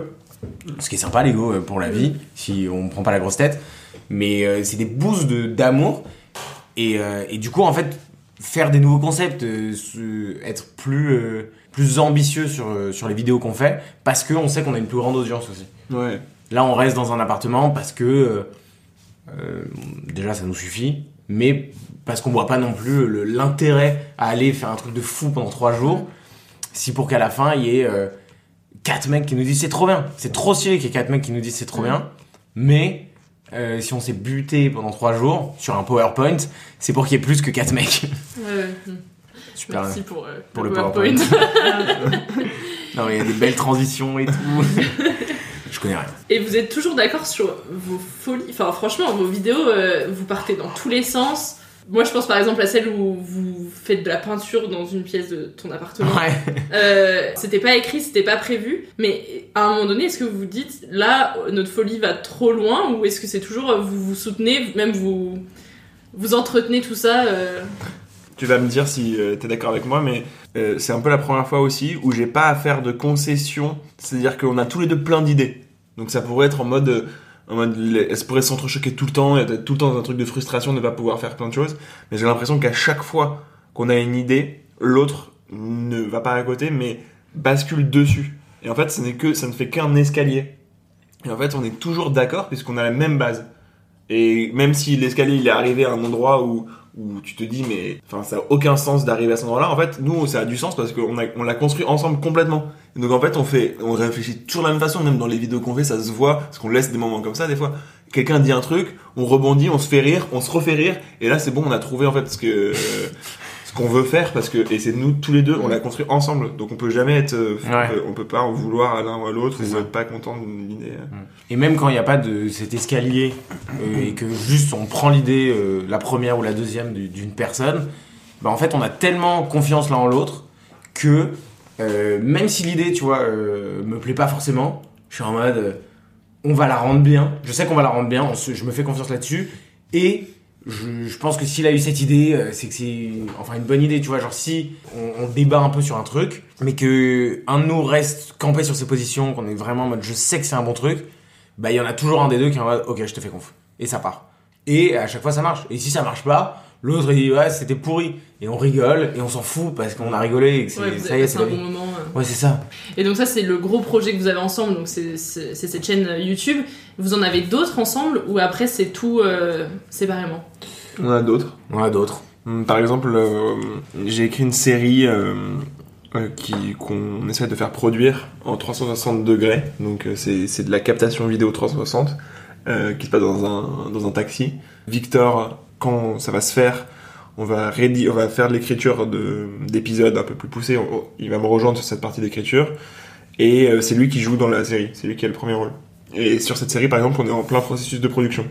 Ce qui est sympa l'ego pour la vie, si on prend pas la grosse tête. Mais euh, c'est des boosts de- d'amour. Et, euh, et du coup en fait faire des nouveaux concepts, euh, se- être plus, euh, plus ambitieux sur, sur les vidéos qu'on fait, parce qu'on sait qu'on a une plus grande audience aussi. Ouais. Là, on reste dans un appartement parce que déjà ça nous suffit, mais parce qu'on voit pas non plus l'intérêt à aller faire un truc de fou pendant trois jours, si pour qu'à la fin il y ait quatre mecs qui nous disent c'est trop bien, c'est trop stylé qu'il y ait quatre mecs qui nous disent c'est trop bien, mais euh, si on s'est buté pendant trois jours sur un PowerPoint, c'est pour qu'il y ait plus que quatre mecs. Hmm. Super. Merci pour, euh, Pour le le PowerPoint. non, mais il y a des belles transitions et tout. Je connais rien. Et vous êtes toujours d'accord sur vos folies? Enfin, franchement, vos vidéos, euh, vous partez dans tous les sens. Moi, je pense par exemple à celle où vous faites de la peinture dans une pièce de ton appartement. Ouais. Euh, c'était pas écrit, c'était pas prévu. Mais à un moment donné, est-ce que vous vous dites, là, notre folie va trop loin Ou est-ce que c'est toujours, euh, vous vous soutenez, même vous, vous entretenez tout ça euh, Tu vas me dire si tu t'es d'accord avec moi, mais euh, c'est un peu la première fois aussi où j'ai pas à faire de concessions. C'est-à-dire qu'on a tous les deux plein d'idées. Donc ça pourrait être en mode, euh, en mode, elle se pourrait s'entrechoquer tout le temps, être tout le temps dans un truc de frustration ne pas pouvoir faire plein de choses. Mais j'ai l'impression qu'à chaque fois qu'on a une idée, l'autre ne va pas à côté, mais bascule dessus. Et en fait, n'est que, ça ne fait qu'un escalier. Et en fait, on est toujours d'accord puisqu'on a la même base. Et même si l'escalier il est arrivé à un endroit où, où tu te dis mais enfin ça a aucun sens d'arriver à cet endroit-là, en fait nous ça a du sens parce qu'on on l'a construit ensemble complètement. Donc en fait on fait on réfléchit toujours de la même façon, même dans les vidéos qu'on fait ça se voit parce qu'on laisse des moments comme ça des fois. Quelqu'un dit un truc, on rebondit, on se fait rire, on se refait rire et là c'est bon on a trouvé en fait ce que euh, ce qu'on veut faire parce que et c'est nous tous les deux on l'a construit ensemble donc on peut jamais être euh, on, Ouais. peut, on peut pas en vouloir à l'un ou à l'autre ou être pas content d'une idée. euh. Et même quand il n'y a pas de cet escalier euh, et que juste on prend l'idée, euh, la première ou la deuxième du- d'une personne, bah en fait on a tellement confiance l'un en l'autre que euh, même si l'idée, tu vois, euh, me plaît pas forcément, je suis en mode euh, on va la rendre bien. Je sais qu'on va la rendre bien, on se- je me fais confiance là-dessus et je, pense que s'il a eu cette idée, c'est que c'est enfin une bonne idée, tu vois. Genre si on, on débat un peu sur un truc, mais que un de nous reste campé sur ses positions, qu'on est vraiment en mode je sais que c'est un bon truc, bah il y en a toujours un des deux qui est en mode ok je te fais conf et ça part. Et à chaque fois ça marche. Et si ça marche pas, l'autre il dit ouais c'était pourri et on rigole et on s'en fout parce qu'on a rigolé et que c'est Ouais, ça y est c'est un bon moment. euh. Ouais c'est ça. Et donc ça, c'est le gros projet que vous avez ensemble. Donc c'est c'est- c'est cette chaîne YouTube. Vous en avez d'autres ensemble ou après c'est tout euh, séparément? On a d'autres. On a d'autres. Hum, Par exemple, euh, j'ai écrit une série euh, euh, qui qu'on essaie de faire produire en 360 degrés. Donc euh, c'est c'est de la captation vidéo 360 euh, qui se passe dans un dans un taxi. Victor, quand ça va se faire, on va rédi- on va faire de l'écriture de d'épisodes un peu plus poussés. On- il va me rejoindre sur cette partie d'écriture et euh, c'est lui qui joue dans la série. C'est lui qui a le premier rôle. Et sur cette série, par exemple, on est en plein processus de production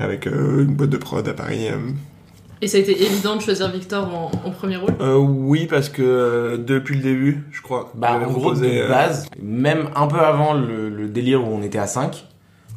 avec euh, une boîte de prod à Paris. euh, Et ça a été évident de choisir Victor en, en premier rôle? Euh, oui, parce que euh, depuis le début, je crois. Bah, en gros, de euh, base, même un peu avant le, le délire où on était à 5,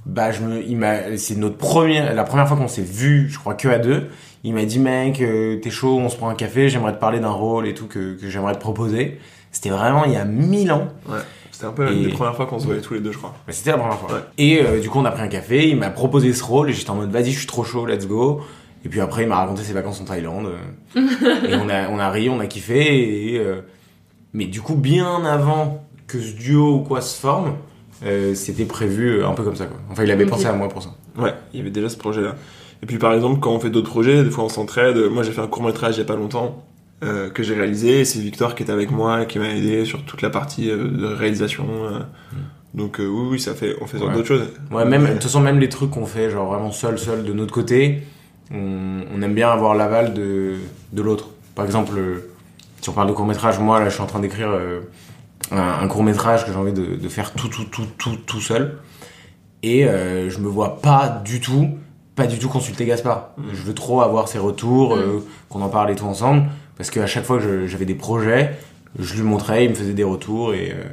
bah, je me, il m'a, c'est notre première, la première fois qu'on s'est vu, je crois que à deux, il m'a dit, mec, euh, t'es chaud, on se prend un café, j'aimerais te parler d'un rôle et tout que, que j'aimerais te proposer. C'était vraiment il y a mille ans. Ouais. C'était un peu Et- une des premières fois qu'on se voyait tous les deux, je crois. Bah, C'était la première fois. Et euh, du coup, on a pris un café, il m'a proposé ce rôle et j'étais en mode, vas-y, je suis trop chaud, let's go. Et puis après, il m'a raconté ses vacances en Thaïlande. et on a, on a ri, on a kiffé. Et, euh, mais du coup, bien avant que ce duo ou quoi se forme, euh, c'était prévu euh, un peu comme ça. Quoi. Enfin, il avait pensé à moi pour ça. Ouais, il y avait déjà ce projet-là. Et puis par exemple, quand on fait d'autres projets, des fois on s'entraide. Moi j'ai fait un court métrage il y a pas longtemps euh, que j'ai réalisé. C'est Victor qui était avec moi, qui m'a aidé sur toute la partie euh, de réalisation. euh. Donc euh, oui, oui, ça fait, on fait Ouais. d'autres choses. Ouais, même, de toute façon, même les trucs qu'on fait, genre vraiment seul, seul de notre côté, on, on aime bien avoir l'aval de, de l'autre. Par exemple, euh, si on parle de court-métrage, moi, là, je suis en train d'écrire euh, un, un court-métrage que j'ai envie de, de faire tout, tout, tout, tout, tout seul. Et euh, je me vois pas du tout, pas du tout consulter Gaspard. Je veux trop avoir ses retours, euh, qu'on en parle et tout ensemble. Parce qu'à chaque fois que j'avais des projets, je lui montrais, il me faisait des retours et, euh,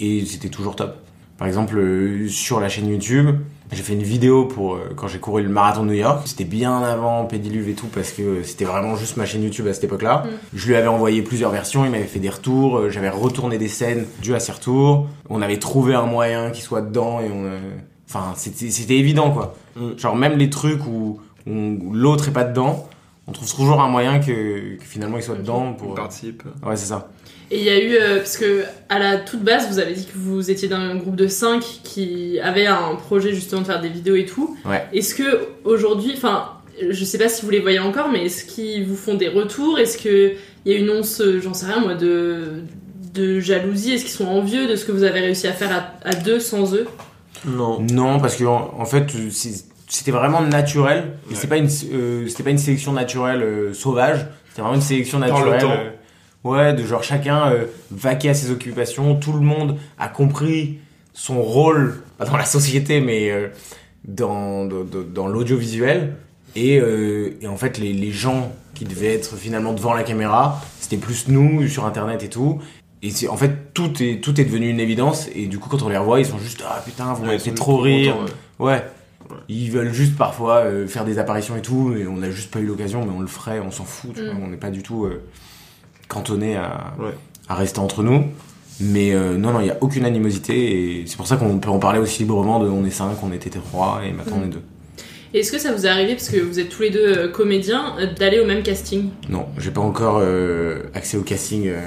et c'était toujours top. Par exemple, euh, sur la chaîne YouTube, j'ai fait une vidéo pour euh, quand j'ai couru le marathon de New York. C'était bien avant Pédiluve et tout parce que c'était vraiment juste ma chaîne YouTube à cette époque-là. Mm. Je lui avais envoyé plusieurs versions, il m'avait fait des retours, euh, j'avais retourné des scènes dues à ses retours. On avait trouvé un moyen qu'il soit dedans et on. euh, Enfin, c'était c'était évident quoi. Genre même les trucs où, où l'autre est pas dedans, on trouve toujours un moyen que, que finalement il soit dedans pour. participe. Ouais, c'est ça. Et il y a eu, euh, parce que à la toute base, vous avez dit que vous étiez d'un groupe de 5 qui avait un projet justement de faire des vidéos et tout. Ouais. Est-ce que aujourd'hui, enfin, je sais pas si vous les voyez encore, mais est-ce qu'ils vous font des retours? Est-ce qu'il y a une once, euh, j'en sais rien moi, de, de jalousie? Est-ce qu'ils sont envieux de ce que vous avez réussi à faire à, à deux sans eux? Non. Non, parce que en, en fait, c'était vraiment naturel. Et c'était pas une, euh, c'était pas une sélection naturelle euh, sauvage. C'était vraiment une sélection le naturelle. temps. Ouais, de genre chacun euh, vaquer à ses occupations. Tout le monde a compris son rôle, pas dans la société, mais euh, dans, dans, l'audiovisuel. Et, euh, et en fait, les, les gens qui devaient être finalement devant la caméra, c'était plus nous sur Internet et tout. Et c'est en fait tout est tout est devenu une évidence et du coup quand on les revoit ils sont juste ah putain vous m'avez fait trop rire ouais. ils veulent juste parfois euh, faire des apparitions et tout et on n'a juste pas eu l'occasion mais on le ferait on s'en fout tu Mm. vois, on n'est pas du tout euh, cantonné à à rester entre nous. Mais euh, non non il y a aucune animosité et c'est pour ça qu'on peut en parler aussi librement de on est cinq on était trois et maintenant on est deux. Et est-ce que ça vous est arrivé, parce que vous êtes tous les deux euh, comédiens, euh, d'aller au même casting? Non j'ai pas encore euh, accès au casting euh,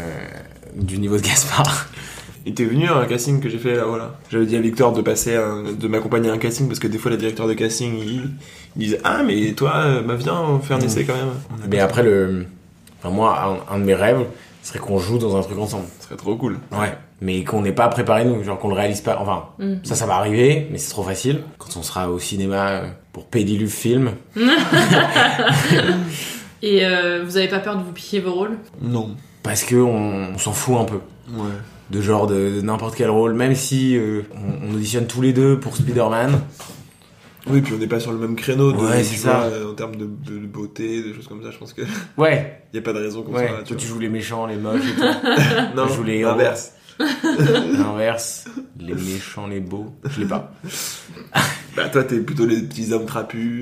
du niveau de Gaspard. Il était venu à un casting que j'ai fait là, voilà. J'avais dit à Victor de passer, un- de m'accompagner à un casting parce que des fois les directeurs de casting ils, ils disent ah mais toi bah viens on fait un essai quand même. Mais après le enfin moi un, un de mes rêves serait qu'on joue dans un truc ensemble Ce serait trop cool. Ouais, mais qu'on n'ait pas préparé nous, genre qu'on le réalise pas. Enfin, Mm. ça, ça va arriver, mais c'est trop facile. Quand on sera au cinéma euh, pour Pédiluve Film, Et euh, vous avez pas peur de vous piquer vos rôles? Non. parce que on, on s'en fout un peu. Ouais. De genre de, de n'importe quel rôle, même si euh, on, on auditionne tous les deux pour Spider-Man. Oui puis on n'est pas sur le même créneau de, Ouais, tu vois, euh, en termes de, de beauté, des choses comme ça. Je pense que Ouais. y a pas de raison qu'on Ouais, soit là. toi vois. tu joues les méchants, les moches et tout. Non, je joue les l'inverse. L'inverse, les méchants, les beaux. Je l'ai pas. Bah toi t'es plutôt les petits hommes trapus.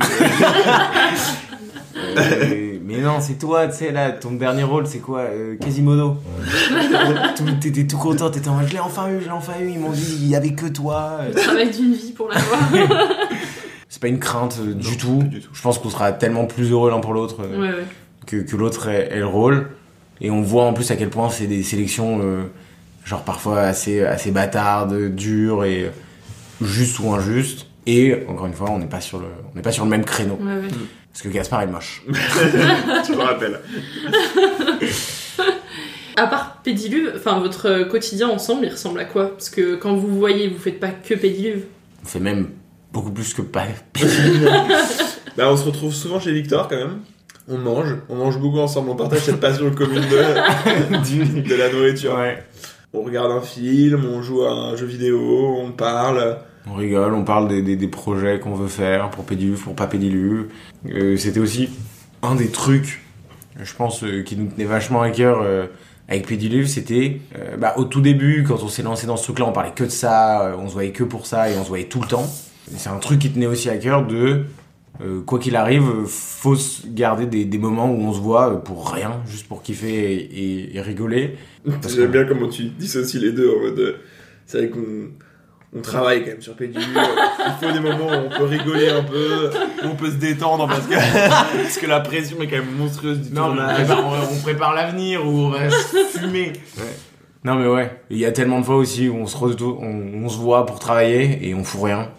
Euh, mais non, c'est toi, tu sais, là, ton dernier rôle, c'est quoi euh, Quasimodo? T'étais tout content, t'étais en mode, je l'ai enfin eu, je l'ai enfin eu, ils m'ont dit, il y avait que toi. Le travail d'une vie pour l'avoir. C'est pas une crainte euh, du, tout. Je pense qu'on sera tellement plus heureux l'un pour l'autre euh, ouais, ouais. que, que l'autre ait, ait le rôle. Et on voit en plus à quel point c'est des sélections, euh, genre parfois assez, assez bâtardes, dures et justes ou injustes. Et encore une fois, on n'est pas sur le, on n'est pas sur le même créneau. Ouais, ouais. Parce que Gaspard est moche. tu me rappelles. À part Pédiluve, enfin votre quotidien ensemble, il ressemble à quoi? Parce que quand vous vous voyez, vous faites pas que Pédiluve. On fait même beaucoup plus que pas. Bah on se retrouve souvent chez Victor quand même. On mange, on mange beaucoup ensemble, on partage cette passion commune de, la nourriture. On regarde un film, on joue à un jeu vidéo, on parle. On rigole, on parle des, des, des projets qu'on veut faire pour Pédiluve, pour pas Pédiluve. Euh, C'était aussi un des trucs, je pense, euh, qui nous tenait vachement à cœur euh, avec Pédiluve, c'était euh, bah, au tout début, quand on s'est lancé dans ce truc-là, on parlait que de ça, euh, on se voyait que pour ça et on se voyait tout le temps. C'est un truc qui tenait aussi à cœur de, euh, quoi qu'il arrive, faut se garder des, des moments où on se voit euh, pour rien, juste pour kiffer et, et- et rigoler. J'aime que- bien comment tu dissocies les deux en mode. euh, C'est vrai qu'on on travaille quand même sur Pédu. Il faut des moments où on peut rigoler un peu, où on peut se détendre parce que, parce que la pression est quand même monstrueuse du Non, mais on tournage. prépare, on- on prépare l'avenir, où on va se fumer. Non, mais ouais. Il y a tellement de fois aussi où on se, on se voit pour travailler et on fout rien.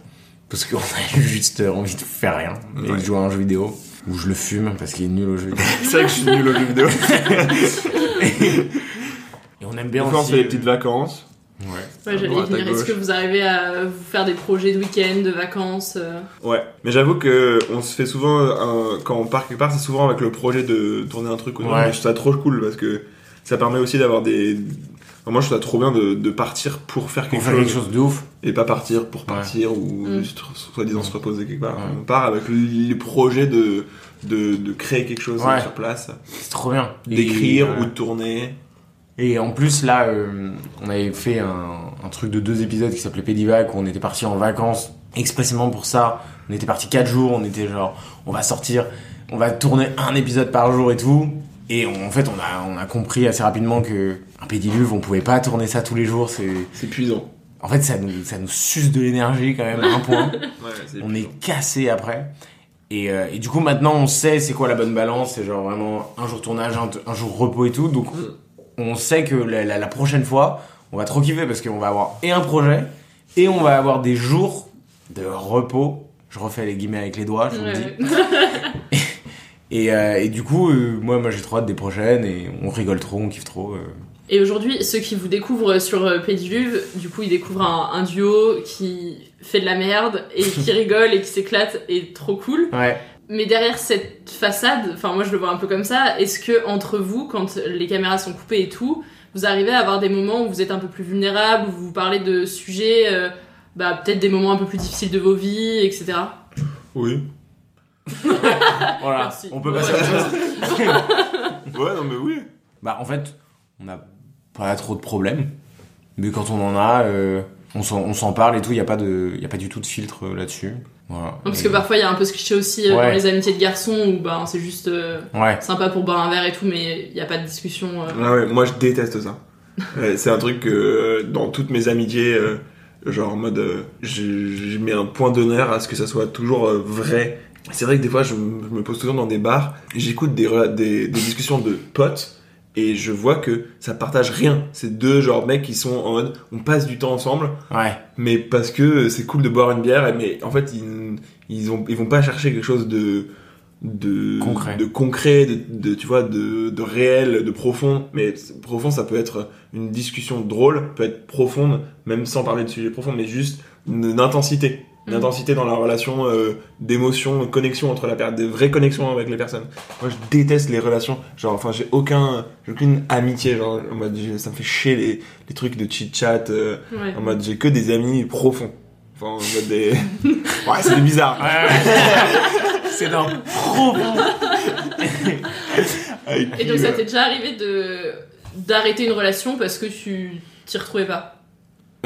Parce qu'on a juste envie de faire rien. Et de jouer à un jeu vidéo. Ou je le fume parce qu'il est nul au jeu vidéo. C'est vrai que je suis nul au jeu vidéo. Et on aime bien fois, on aussi. fait des petites vacances. Ouais. Ouais, j'allais venir. Est-ce que vous arrivez à vous faire des projets de week-end, de vacances euh? Ouais, mais j'avoue que on se fait souvent un- quand on part quelque part, c'est souvent avec le projet de tourner un truc. ou non, Ouais. je trouve ça trop cool parce que ça permet aussi d'avoir des. Enfin, moi, je trouve ça trop bien de, de partir pour faire quelque Pour faire chose. quelque chose de ouf. Et pas partir pour partir ou Mm. soi-disant se reposer quelque part. On part avec le, le projet de, de, de créer quelque chose Ouais. sur place, C'est trop bien. d'écrire ou de tourner. Et en plus, là, euh, on avait fait un, un truc de deux épisodes qui s'appelait Pédivac, où on était parti en vacances expressément pour ça. On était parti quatre jours, on était genre, on va sortir, on va tourner un épisode par jour et tout. Et on- en fait, on a, on a compris assez rapidement que un pédiluve, on pouvait pas tourner ça tous les jours. C'est, C'est épuisant. en fait, ça nous, ça nous suce de l'énergie quand même à un point. Ouais, c'est on est cassé après. Et, euh, et du coup, maintenant, on sait c'est quoi la bonne balance. C'est genre vraiment un jour tournage, un, un jour repos et tout. Donc, on sait que la, la- la prochaine fois, on va trop kiffer parce qu'on va avoir et un projet et on va avoir des jours de repos. Je refais les guillemets avec les doigts, je vous le dis. Et, euh, et du coup, euh, moi, moi j'ai trop hâte des prochaines et on rigole trop, on kiffe trop. euh. Et aujourd'hui, ceux qui vous découvrent sur euh, Pédiluve, du coup, ils découvrent un, un duo qui fait de la merde et qui rigole et qui s'éclate et trop cool. Ouais. Mais derrière cette façade, enfin moi je le vois un peu comme ça, est-ce que entre vous, quand les caméras sont coupées et tout, vous arrivez à avoir des moments où vous êtes un peu plus vulnérable, où vous parlez de sujets, euh, bah peut-être des moments un peu plus difficiles de vos vies, etc. Oui. Voilà, Merci. on peut passer à autre chose. Ouais, non, mais oui. Bah en fait, on n'a pas trop de problèmes. Mais quand on en a, euh, on s'en on s'en parle et tout, il n'y a, pas de- y a pas du tout de filtre euh, là-dessus. Voilà. Parce que parfois il y a un peu ce cliché aussi euh, Ouais. dans les amitiés de garçons où bah, c'est juste euh, Ouais. sympa pour boire un verre et tout, mais il n'y a pas de discussion. euh. Ah ouais, moi je déteste ça. C'est un truc que euh, dans toutes mes amitiés, euh, genre en mode, euh, je, je mets un point d'honneur à ce que ça soit toujours euh, vrai. C'est vrai que des fois je, me pose toujours dans des bars, j'écoute des, rela- des, des discussions de potes et je vois que ça partage rien. C'est deux genre mecs qui sont en mode, on passe du temps ensemble, Ouais. mais parce que c'est cool de boire une bière, mais en fait ils, ils, ont, ils vont pas chercher quelque chose de de Concret. de concret de, de, tu vois de, de réel de profond mais profond ça peut être une discussion drôle peut être profonde même sans parler de sujet profond mais juste une, une intensité une intensité dans la relation euh, d'émotion de connexion entre la per- des vraies connexions avec les personnes moi je déteste les relations genre enfin j'ai aucun j'ai aucune amitié genre en mode ça me fait chier les, les trucs de chit chat Ouais. en mode j'ai que des amis profonds enfin en mode des ouais c'est bizarre C'est dans profond. Et donc ça euh, t'est déjà arrivé de d'arrêter une relation parce que tu t'y retrouvais pas?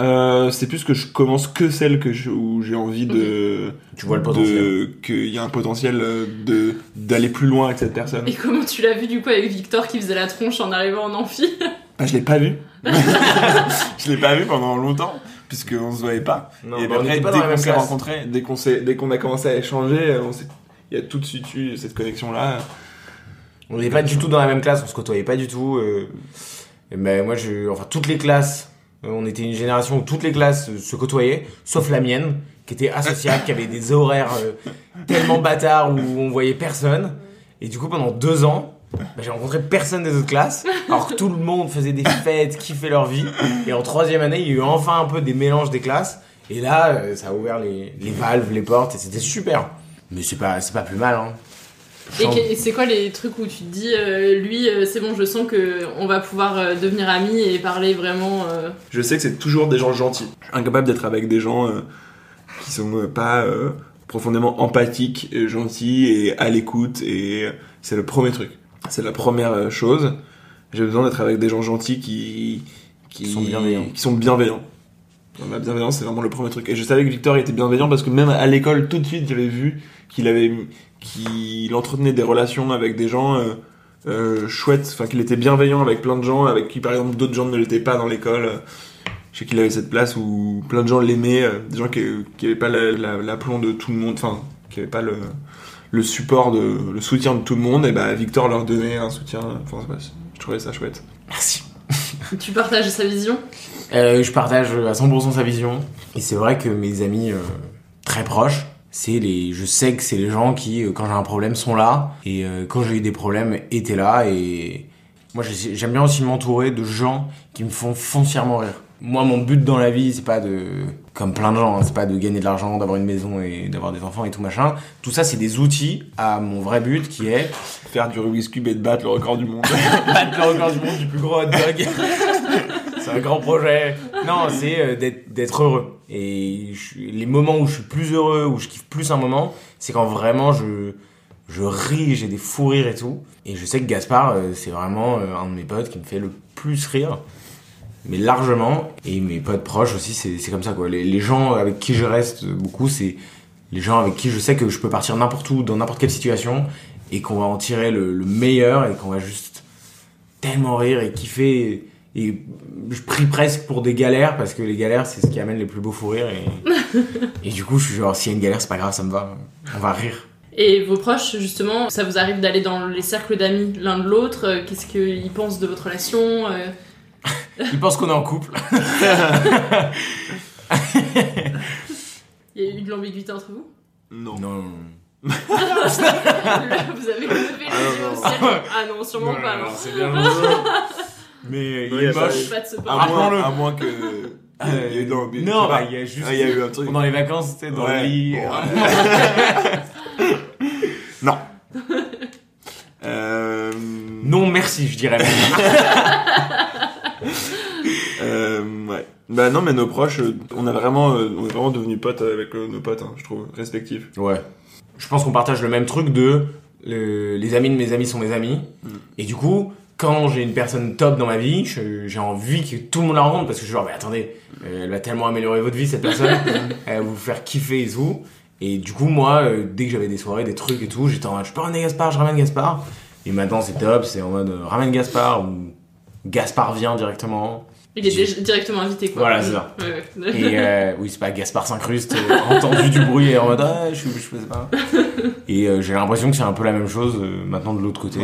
Euh, c'est plus que je commence que celle que je- où j'ai envie de. Tu vois le potentiel. Qu'il y a un potentiel euh, de d'aller plus loin avec cette personne. Et comment tu l'as vu du coup avec Victor qui faisait la tronche en arrivant en amphi? Ah, je l'ai pas vu. je l'ai pas vu pendant longtemps puisque on se voyait pas. Non, et bah, on après, pas dès qu'on s'est rencontrés, dès qu'on s'est, dès qu'on a commencé à échanger, s'est- il y a tout de suite eu cette connexion là. On n'est pas du tout dans la même classe, on se côtoyait pas du tout. euh, et ben moi, je, enfin toutes les classes, euh, on était une génération où toutes les classes euh, se côtoyaient, sauf la mienne, qui était associable, qui avait des horaires euh, tellement bâtards où on voyait personne. Et du coup, pendant deux ans, bah, j'ai rencontré personne des autres classes, alors que tout le monde faisait des fêtes, kiffait leur vie. Et en troisième année, il y a eu enfin un peu des mélanges des classes. Et là, euh, ça a ouvert les, les valves, les portes, et c'était super. Mais c'est pas, c'est pas plus mal, hein. Et Chante- que- et c'est quoi les trucs où tu te dis euh, lui euh, c'est bon je sens que on va pouvoir euh, devenir amis et parler vraiment euh, Je sais que c'est toujours des gens gentils. Je suis incapable d'être avec des gens euh, qui sont euh, pas euh, profondément empathiques, et gentils et à l'écoute et, C'est le premier truc. C'est la première chose. J'ai besoin d'être avec des gens gentils qui qui sont bienveillants. Qui sont bienveillants. La bienveillance, c'est vraiment le premier truc. Et je savais que Victor était bienveillant parce que même à l'école, tout de suite, j'avais vu qu'il avait, qu'il entretenait des relations avec des gens euh, euh, chouettes. Enfin, qu'il était bienveillant avec plein de gens, avec qui, par exemple, d'autres gens ne l'étaient pas dans l'école. Je sais qu'il avait cette place où plein de gens l'aimaient, euh, des gens qui, qui avaient pas la- la- l'aplomb de tout le monde, enfin, qui avaient pas le, le support de, le soutien de tout le monde. Et bah, Victor leur donnait un soutien. Enfin, ouais, je trouvais ça chouette. Merci. Tu partages sa vision? Euh, je partage à 100% sa vision. Et c'est vrai que mes amis euh, très proches, c'est les, je sais que c'est les gens qui, euh, quand j'ai un problème, sont là. Et euh, quand j'ai eu des problèmes, étaient là. Et moi, j'ai- j'aime bien aussi m'entourer de gens qui me font foncièrement rire. Moi, mon but dans la vie, c'est pas de, comme plein de gens, hein, c'est pas de gagner de l'argent, d'avoir une maison et d'avoir des enfants et tout machin. Tout ça, c'est des outils à mon vrai but qui est Faire du Rubik's Cube et de battre le record du monde. battre le record du monde du plus gros hot dog. c'est un grand projet. Non, c'est euh, d'être heureux. Et je- les moments où je suis plus heureux, où je kiffe plus un moment, c'est quand vraiment je je ris, j'ai des fous rires et tout. Et je sais que Gaspard, euh, c'est vraiment euh, un de mes potes qui me fait le plus rire. Mais largement. Et mes potes proches aussi, c'est comme ça quoi. Les, les gens avec qui je reste beaucoup, c'est les gens avec qui je sais que je peux partir n'importe où, dans n'importe quelle situation, et qu'on va en tirer le, le meilleur, et qu'on va juste tellement rire et kiffer. Et, et je prie presque pour des galères, parce que les galères, c'est ce qui amène les plus beaux fous rires. Et, et du coup, je suis genre, s'il y a une galère, c'est pas grave, ça me va. On va rire. Et vos proches, justement, ça vous arrive d'aller dans les cercles d'amis l'un de l'autre euh, Qu'est-ce qu'ils pensent de votre relation euh, Ils pensent qu'on est en couple. Il y a eu de l'ambiguïté entre vous? Non. Non. Vous avez levé les Ah, non, yeux au non. ciel Ah non, sûrement pas. non. c'est bien. Mais Non, il y a est pas- moche. Pas de ce À moins, à moins que. Euh, il y a eu de l'ambi- non, bah, il y a juste. Ah, il y a eu un truc. Pendant les vacances, tu sais, dans Ouais. le lit. Non. Euh, Non, merci, je dirais. Euh, ouais. Bah non, mais nos proches, euh, on a vraiment, euh, on est vraiment devenus potes avec nos potes, hein, je trouve, respectifs. Ouais. Je pense qu'on partage le même truc de le- les amis de mes amis sont mes amis. Et du coup, quand j'ai une personne top dans ma vie, j'ai envie que tout le monde la rencontre parce que je suis genre, mais attendez, elle va tellement améliorer votre vie cette personne, elle va vous faire kiffer et tout. Et du coup, moi, dès que j'avais des soirées, des trucs et tout, j'étais en mode, je peux ramener Gaspard, je ramène Gaspard. Et maintenant, c'est top, c'est en mode, ramène Gaspard ou Gaspard vient directement. Il est déjà directement invité, quoi. Voilà, c'est ça. Ouais, ouais. Et euh, oui, c'est pas Gaspard s'incruste, euh, entendu du bruit et en mode ah, je, je sais pas. Et euh, j'ai l'impression que c'est un peu la même chose euh, maintenant de l'autre côté.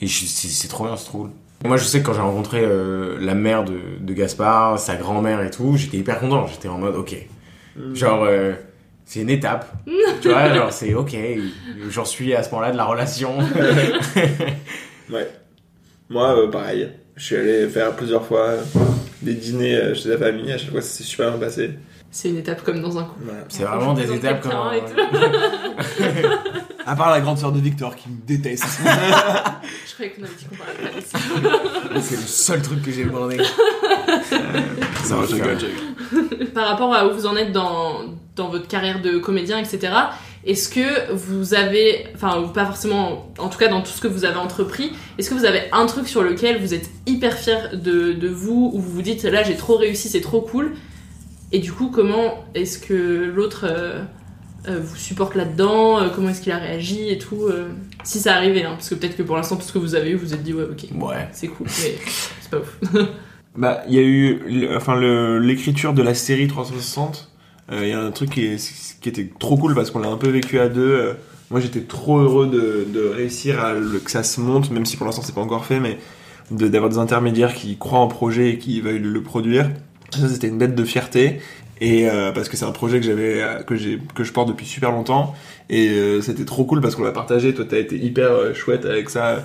et c'est c'est trop bien, c'est trop cool. Moi, je sais que quand j'ai rencontré euh, la mère de, de Gaspard, sa grand-mère et tout, j'étais hyper content. J'étais en mode ok. Genre, euh, c'est une étape. tu vois, genre, c'est ok. J'en suis à ce moment-là de la relation. Ouais. Moi, euh, pareil. Je suis allé faire plusieurs fois euh, des dîners euh, chez la famille. À chaque fois, ça s'est super bien passé. C'est une étape comme dans un couple. Voilà. c'est vraiment des étapes comme. un- et tout. À part la grande sœur de Victor qui me déteste. Je croyais qu'on avait dit qu'on parlait pas de ça. C'est le seul truc que j'ai demandé. ça va, je rigole, je rigole. Par rapport à où vous en êtes dans, dans votre carrière de comédien, etc., est-ce que vous avez, enfin, ou pas forcément, en tout cas dans tout ce que vous avez entrepris, est-ce que vous avez un truc sur lequel vous êtes hyper fier de, de vous, où vous vous dites là j'ai trop réussi, c'est trop cool, et du coup comment est-ce que l'autre euh, euh, vous supporte là-dedans, euh, comment est-ce qu'il a réagi et tout, si ça arrivait, hein, parce que peut-être que pour l'instant tout ce que vous avez eu, vous vous êtes dit ouais ok, Ouais. c'est cool, mais c'est pas ouf. Bah, il y a eu, enfin, l'écriture de la série 360. Euh, Il y a un truc qui, était trop cool parce qu'on l'a un peu vécu à deux. euh, moi, j'étais trop heureux de, réussir à que ça se monte, même si pour l'instant c'est pas encore fait, mais d'avoir des intermédiaires qui croient en projet et qui veuillent le produire. Ça, c'était une bête de fierté. Et euh, parce que c'est un projet que j'avais, euh, je porte depuis super longtemps. Et euh, c'était trop cool parce qu'on l'a partagé. Toi, t'as été hyper euh, chouette avec ça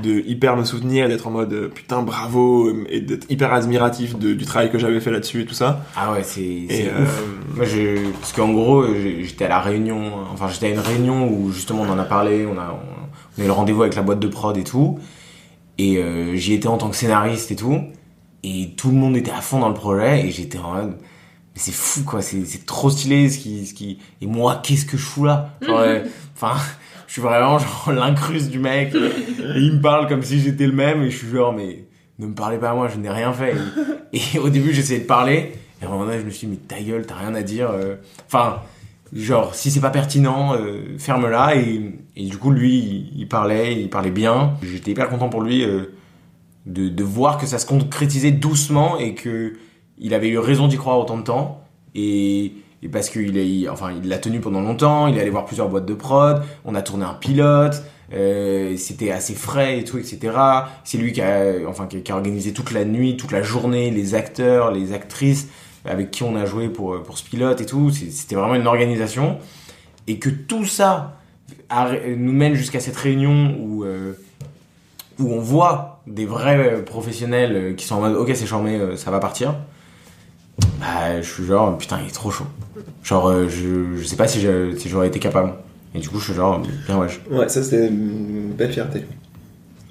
de hyper me soutenir, d'être en mode euh, putain bravo et d'être hyper admiratif de- du travail que j'avais fait là-dessus et tout ça. Ah ouais, c'est euh, ouf. Moi, je, parce qu'en gros, j'étais à la réunion, enfin, j'étais à une réunion où justement on en a parlé, on a, on, on a eu le rendez-vous avec la boîte de prod et tout, et euh, j'y étais en tant que scénariste et tout, et tout le monde était à fond dans le projet, et j'étais en mode, mais c'est fou quoi, c'est c'est trop stylé ce qui, ce qui, et moi, qu'est-ce que je fous là? Genre, euh, Enfin, Je suis vraiment genre l'incruste du mec. Et il me parle comme si j'étais le même. Et je suis genre, mais ne me parlez pas à moi, je n'ai rien fait. Et, au début, j'essayais de parler. Et à un moment donné, je me suis dit, mais ta gueule, t'as rien à dire. euh. Enfin, genre, si c'est pas pertinent, euh, ferme-la. Et, et du coup, lui, il, il parlait, il parlait bien. J'étais hyper content pour lui euh, de, de voir que ça se concrétisait doucement et que il avait eu raison d'y croire autant de temps. Et, et parce qu'il est, enfin, il l'a tenu pendant longtemps, il est allé voir plusieurs boîtes de prod, on a tourné un pilote, euh, c'était assez frais et tout, etc. C'est lui qui a, enfin, qui a, organisé toute la nuit, toute la journée, les acteurs, les actrices avec qui on a joué pour, pour ce pilote et tout. C'était vraiment une organisation. Et que tout ça nous mène jusqu'à cette réunion où, euh, où on voit des vrais euh, professionnels euh, qui sont en mode ok c'est charmé, euh, ça va partir. Bah, je suis genre, putain, il est trop chaud. Genre, euh, je, je sais pas si je- si j'aurais été capable. Et du coup, je suis genre, bien wesh. Ouais, ça c'était une belle fierté.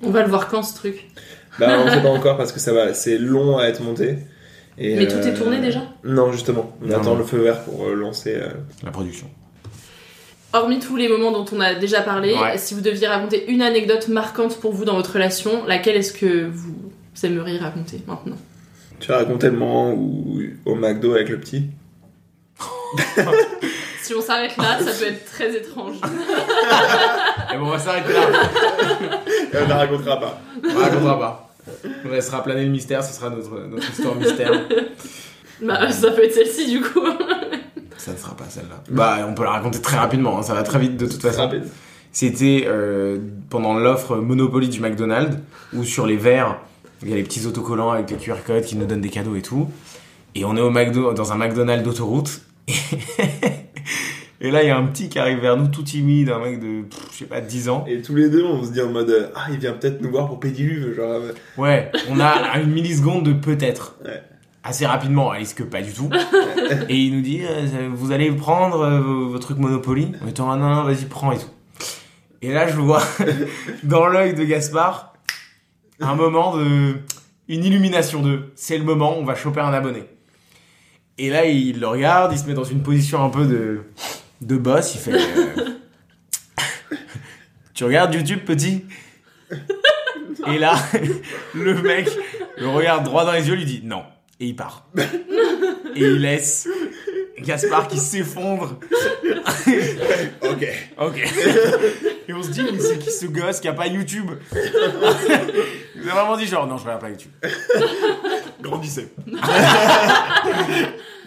On va le voir quand ce truc? Bah, on sait pas encore parce que ça va, c'est long à être monté. Et, Mais tout est euh, tourné déjà? Non, justement. On Non, attend non. le feu vert pour euh, lancer. euh, La production. Hormis tous les moments dont on a déjà parlé, Ouais. si vous deviez raconter une anecdote marquante pour vous dans votre relation, laquelle est-ce que vous aimeriez raconter maintenant? Tu as raconté le moment où au McDo avec le petit. Si on s'arrête là, ça peut être très étrange. Et bon, on va s'arrêter là. Et on ne la racontera pas. On la racontera pas. On laissera planer le mystère, ce sera notre, notre histoire mystère. bah, ça peut être celle-ci du coup. Ça ne sera pas celle-là. Bah, on peut la raconter très rapidement, hein, ça va très vite de toute façon. Rapide. C'était euh, pendant l'offre Monopoly du McDonald's, où sur les verres, il y a les petits autocollants avec les QR codes qui nous donnent des cadeaux et tout. Et on est au McDo, dans un McDonald's d'autoroute. Et là, il y a un petit qui arrive vers nous, tout timide, un mec de, pff, je sais pas, 10 ans. Et tous les deux, on se dit en mode euh, Ah, il vient peut-être nous voir pour Pédiluve. Genre, euh, Ouais, on a une milliseconde de peut-être. Ouais. Assez rapidement, Alice que pas du tout. et il nous dit, euh, vous allez prendre euh, vos, vos trucs Monopoly En étant, ah non, non, vas-y, prends et tout. Et là, je vois dans l'œil de Gaspard un moment de. une illumination de. C'est le moment, on va choper un abonné. Et là, il le regarde, il se met dans une position un peu de. de boss, il fait. euh, tu regardes YouTube, petit? Et là, le mec le regarde droit dans les yeux, lui dit non. Et il part. Et il laisse Gaspard qui s'effondre. Ok. Ok. Et on se dit, mais c'est qui ce gosse qui a pas YouTube? Il a vraiment dit genre, non, je regarde pas YouTube. Grandissez. Il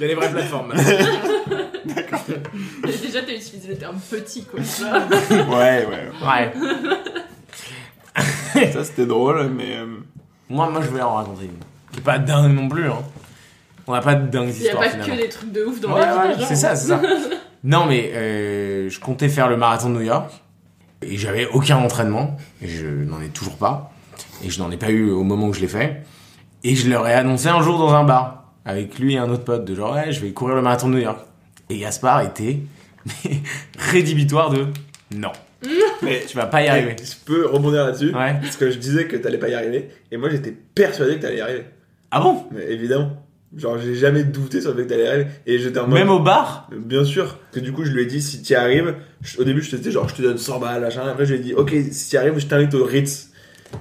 y a les vraies plateformes. Déjà, t'as utilisé le terme petit quoi. Ouais, ouais. Ouais. Ça, c'était drôle, mais. euh, Moi, moi, je voulais en raconter une. Qui est pas dingue non plus, hein. On n'a pas de dingues Il y a pas finalement. que des trucs de ouf dans Ouais, la vie ouais, c'est ça, c'est ça. Non, mais euh, je comptais faire le marathon de New York et j'avais aucun entraînement et je n'en ai toujours pas et je n'en ai pas eu au moment où je l'ai fait et je leur ai annoncé un jour dans un bar avec lui et un autre pote de genre ouais je vais courir le marathon de New York et Gaspard était mais, rédhibitoire de non Mais tu vas pas y arriver Je peux rebondir là-dessus. Ouais. Parce que je disais que t'allais pas y arriver. Et moi, j'étais persuadé que t'allais y arriver. ah bon? Mais évidemment. Genre, j'ai jamais douté sur le fait que t'allais arriver. Et j'étais en mode. même au bar? Bien sûr. Parce que du coup, je lui ai dit, si t'y arrives, je- au début, je te disais, genre, je te donne 100 balles, machin. Après, je lui ai dit, ok, si t'y arrives, je t'invite au Ritz.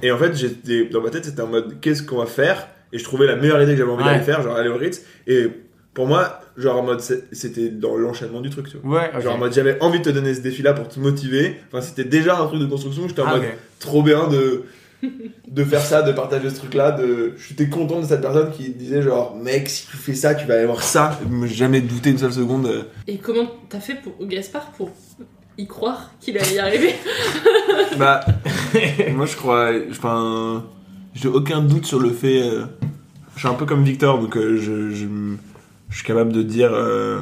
Et en fait, j'étais, dans ma tête, c'était en mode, qu'est-ce qu'on va faire? Et je trouvais la meilleure idée que j'avais envie Ouais. d'aller faire, genre, aller au Ritz. Et pour moi, genre, en mode, c'était dans l'enchaînement du truc, tu vois. ouais ok. Genre, en mode, j'avais envie de te donner ce défi-là pour te motiver. Enfin, c'était déjà un truc de construction. J'étais en Ah, mode, trop bien de de faire ça, de partager ce truc-là, de j'étais content de cette personne qui disait genre mec si tu fais ça tu vas aller voir ça. Jamais douté une seule seconde. Et comment t'as fait pour Gaspard pour y croire qu'il allait y arriver? Bah moi je crois, enfin j'ai aucun doute sur le fait. euh, je suis un peu comme Victor donc euh, je, je, je suis capable de dire euh,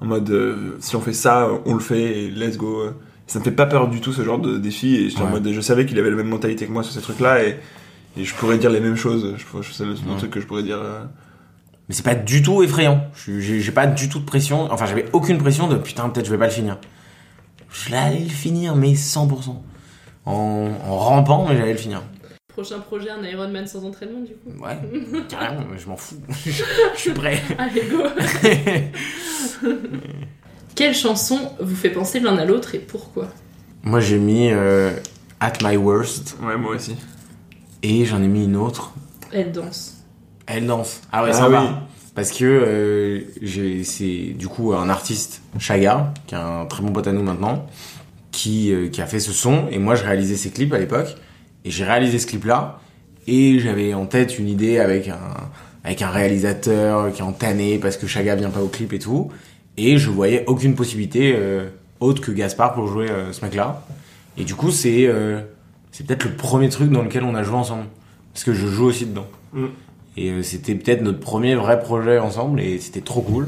en mode euh, si on fait ça on le fait et let's go. Ça me fait pas peur du tout ce genre de défi et j'étais en Ouais. mode je savais qu'il avait la même mentalité que moi sur ces trucs-là et et je pourrais dire les mêmes choses. Je, je, c'est le, truc que je pourrais dire. euh, mais c'est pas du tout effrayant j'ai j'ai pas du tout de pression enfin j'avais aucune pression de putain peut-être je vais pas le finir je l'allais le finir mais 100% en, en rampant mais j'allais le finir Prochain projet, un Ironman sans entraînement du coup. Ouais, carrément, mais je m'en fous. je suis prêt. Allez, go Quelle chanson vous fait penser l'un à l'autre et pourquoi Moi, j'ai mis euh, At My Worst. Ouais, moi aussi. Et j'en ai mis une autre. Elle danse. Elle danse. Ah ouais, Ah ça oui. va. Parce que euh, j'ai- c'est du coup un artiste, Chaga, qui est un très bon pote à nous maintenant, qui, euh, qui a fait ce son. Et moi, je réalisais ses clips à l'époque. Et j'ai réalisé ce clip-là. Et j'avais en tête une idée avec un, avec un réalisateur qui est en tanné parce que Chaga vient pas au clip et tout. Et je voyais aucune possibilité euh, autre que Gaspard pour jouer euh, ce mec-là. Et du coup, c'est euh, c'est peut-être le premier truc dans lequel on a joué ensemble. Parce que je joue aussi dedans. Mm. Et euh, c'était peut-être notre premier vrai projet ensemble et c'était trop cool.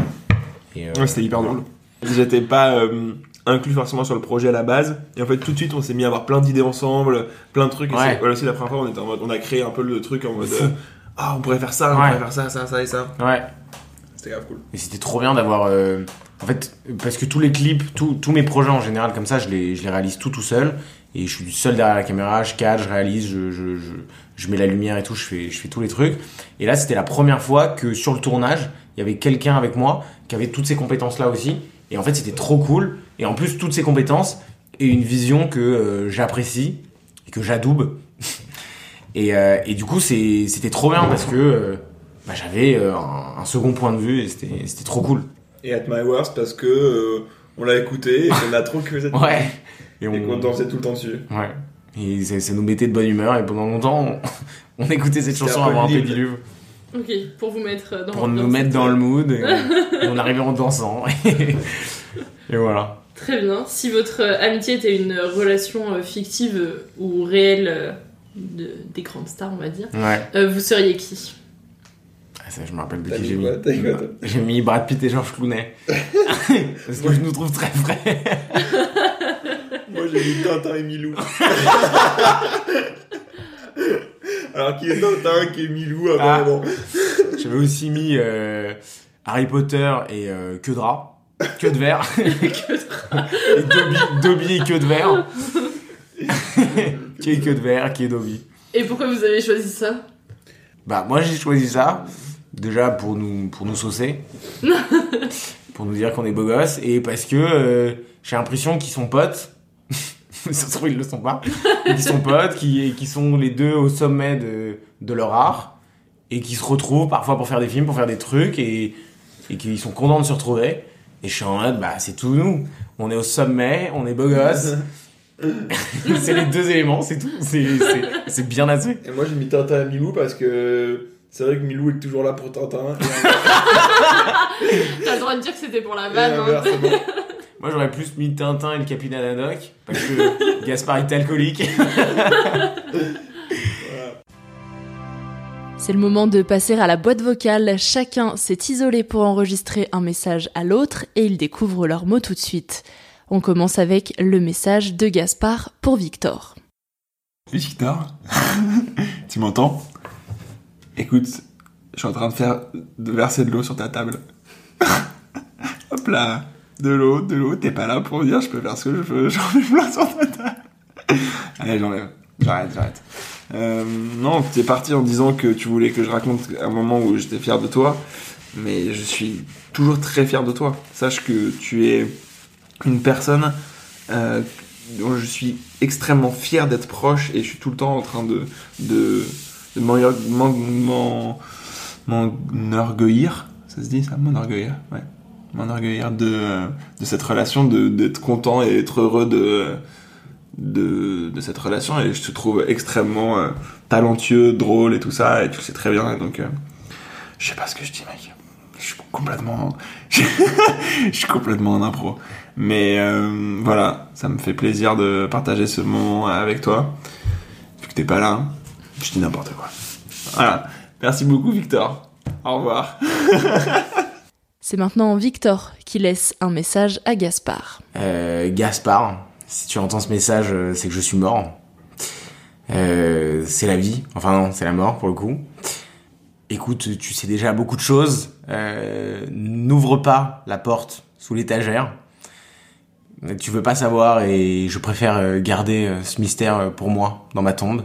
Et, euh, Ouais, c'était hyper drôle. J'étais pas euh, inclus forcément sur le projet à la base. Et en fait, tout de suite, on s'est mis à avoir plein d'idées ensemble, plein de trucs. Et Ouais. c'est- voilà, aussi, la première fois, on, était en mode, on a créé un peu le truc en mode. Euh, ah, on pourrait faire ça, on Ouais. pourrait faire ça, ça, ça et ça. Ouais. C'était grave cool. Et c'était trop bien d'avoir. euh, en fait, parce que tous les clips, tous mes projets en général, comme ça, je les, je les réalise tout tout seul. Et je suis seul derrière la caméra, je cadre, je réalise, je, je, je, mets la lumière et tout, je fais, je fais tous les trucs. Et là, c'était la première fois que sur le tournage, il y avait quelqu'un avec moi qui avait toutes ces compétences-là aussi. Et en fait, c'était trop cool. Et en plus, toutes ces compétences et une vision que euh, j'apprécie et que j'adoube. et, euh, et du coup, c'était trop bien parce que bah, j'avais euh, un, un second point de vue et c'était c'était trop cool. Et At My Worst parce que euh, on l'a écouté et qu'on a trop kiffé cette Ouais. Et Et qu'on dansait tout le temps dessus. Ouais. Et ça, ça nous mettait de bonne humeur et pendant longtemps, on, on écoutait cette C'était chanson avant un pédiluve Ok, pour vous mettre dans pour nous mettre dans le mood. Et, et on arrivait en dansant. et voilà. Très bien. Si votre euh, amitié était une relation euh, fictive euh, ou réelle euh, de- des grandes stars, on va dire, Ouais. euh, vous seriez qui? Ça, je me rappelle de qui j'ai mis. J'ai mis Brad Pitt et Georges Clooney. Parce que je nous trouve très frais. Moi j'ai mis Tintin et Milou. Alors qui est Tintin, qui est Milou, Ah. apparemment. J'avais aussi mis euh, Harry Potter et euh, Queue de rat. Queue de verre. et Dobby, Dobby et Queue de verre. qui est Queue de verre, qui est Dobby. Et pourquoi vous avez choisi ça? Bah moi j'ai choisi ça déjà pour nous pour nous saucer, pour nous dire qu'on est beau gosse et parce que euh, j'ai l'impression qu'ils sont potes. Ça se trouve ils le sont pas. Ils sont potes, qui qui sont les deux au sommet de de leur art et qui se retrouvent parfois pour faire des films, pour faire des trucs et et qu'ils sont contents de se retrouver. Et je suis en mode bah c'est tout nous. On est au sommet, on est beau gosse. c'est les deux éléments, c'est tout. C'est bien assez. Et moi j'ai mis Tintin et Milou parce que c'est vrai que Milou est toujours là pour Tintin. T'as le droit de dire que c'était pour la vanne. hein. Moi j'aurais plus mis Tintin et le capitaine Haddock parce que Gaspard est alcoolique. C'est le moment de passer à la boîte vocale. Chacun s'est isolé pour enregistrer un message à l'autre et ils découvrent leurs mots tout de suite. On commence avec le message de Gaspard pour Victor. Victor, tu m'entends? Écoute, je suis en train de faire de verser de l'eau sur ta table. Hop là, de l'eau, de l'eau. T'es pas là pour dire je peux faire ce que je veux. J'en mets plein sur ta table. Allez, j'enlève. J'arrête, j'arrête. Euh, non, t'es parti en disant que tu voulais que je raconte un moment où j'étais fier de toi, mais je suis toujours très fier de toi. Sache que tu es une personne euh, dont je suis extrêmement fier d'être proche et je suis tout le temps en train de, m'enorgueillir. Ça se dit ça M'enorgueillir Ouais. M'enorgueillir de, cette relation, d'être content et être heureux de, cette relation et je te trouve extrêmement euh, talentueux, drôle et tout ça et tu le sais très bien donc euh, je sais pas ce que je dis mec. Je suis complètement je suis complètement en impro. Mais euh, voilà, ça me fait plaisir de partager ce moment avec toi. Vu que t'es pas là, hein, je dis n'importe quoi. Voilà. Merci beaucoup Victor. Au revoir. C'est maintenant Victor qui laisse un message à Gaspard. Euh, Gaspard, si tu entends ce message, euh, c'est que je suis mort. Euh, c'est la vie, enfin non, c'est la mort pour le coup. Écoute, tu sais déjà beaucoup de choses. Euh, N'ouvre pas la porte sous l'étagère. Tu veux pas savoir et je préfère garder ce mystère pour moi dans ma tombe.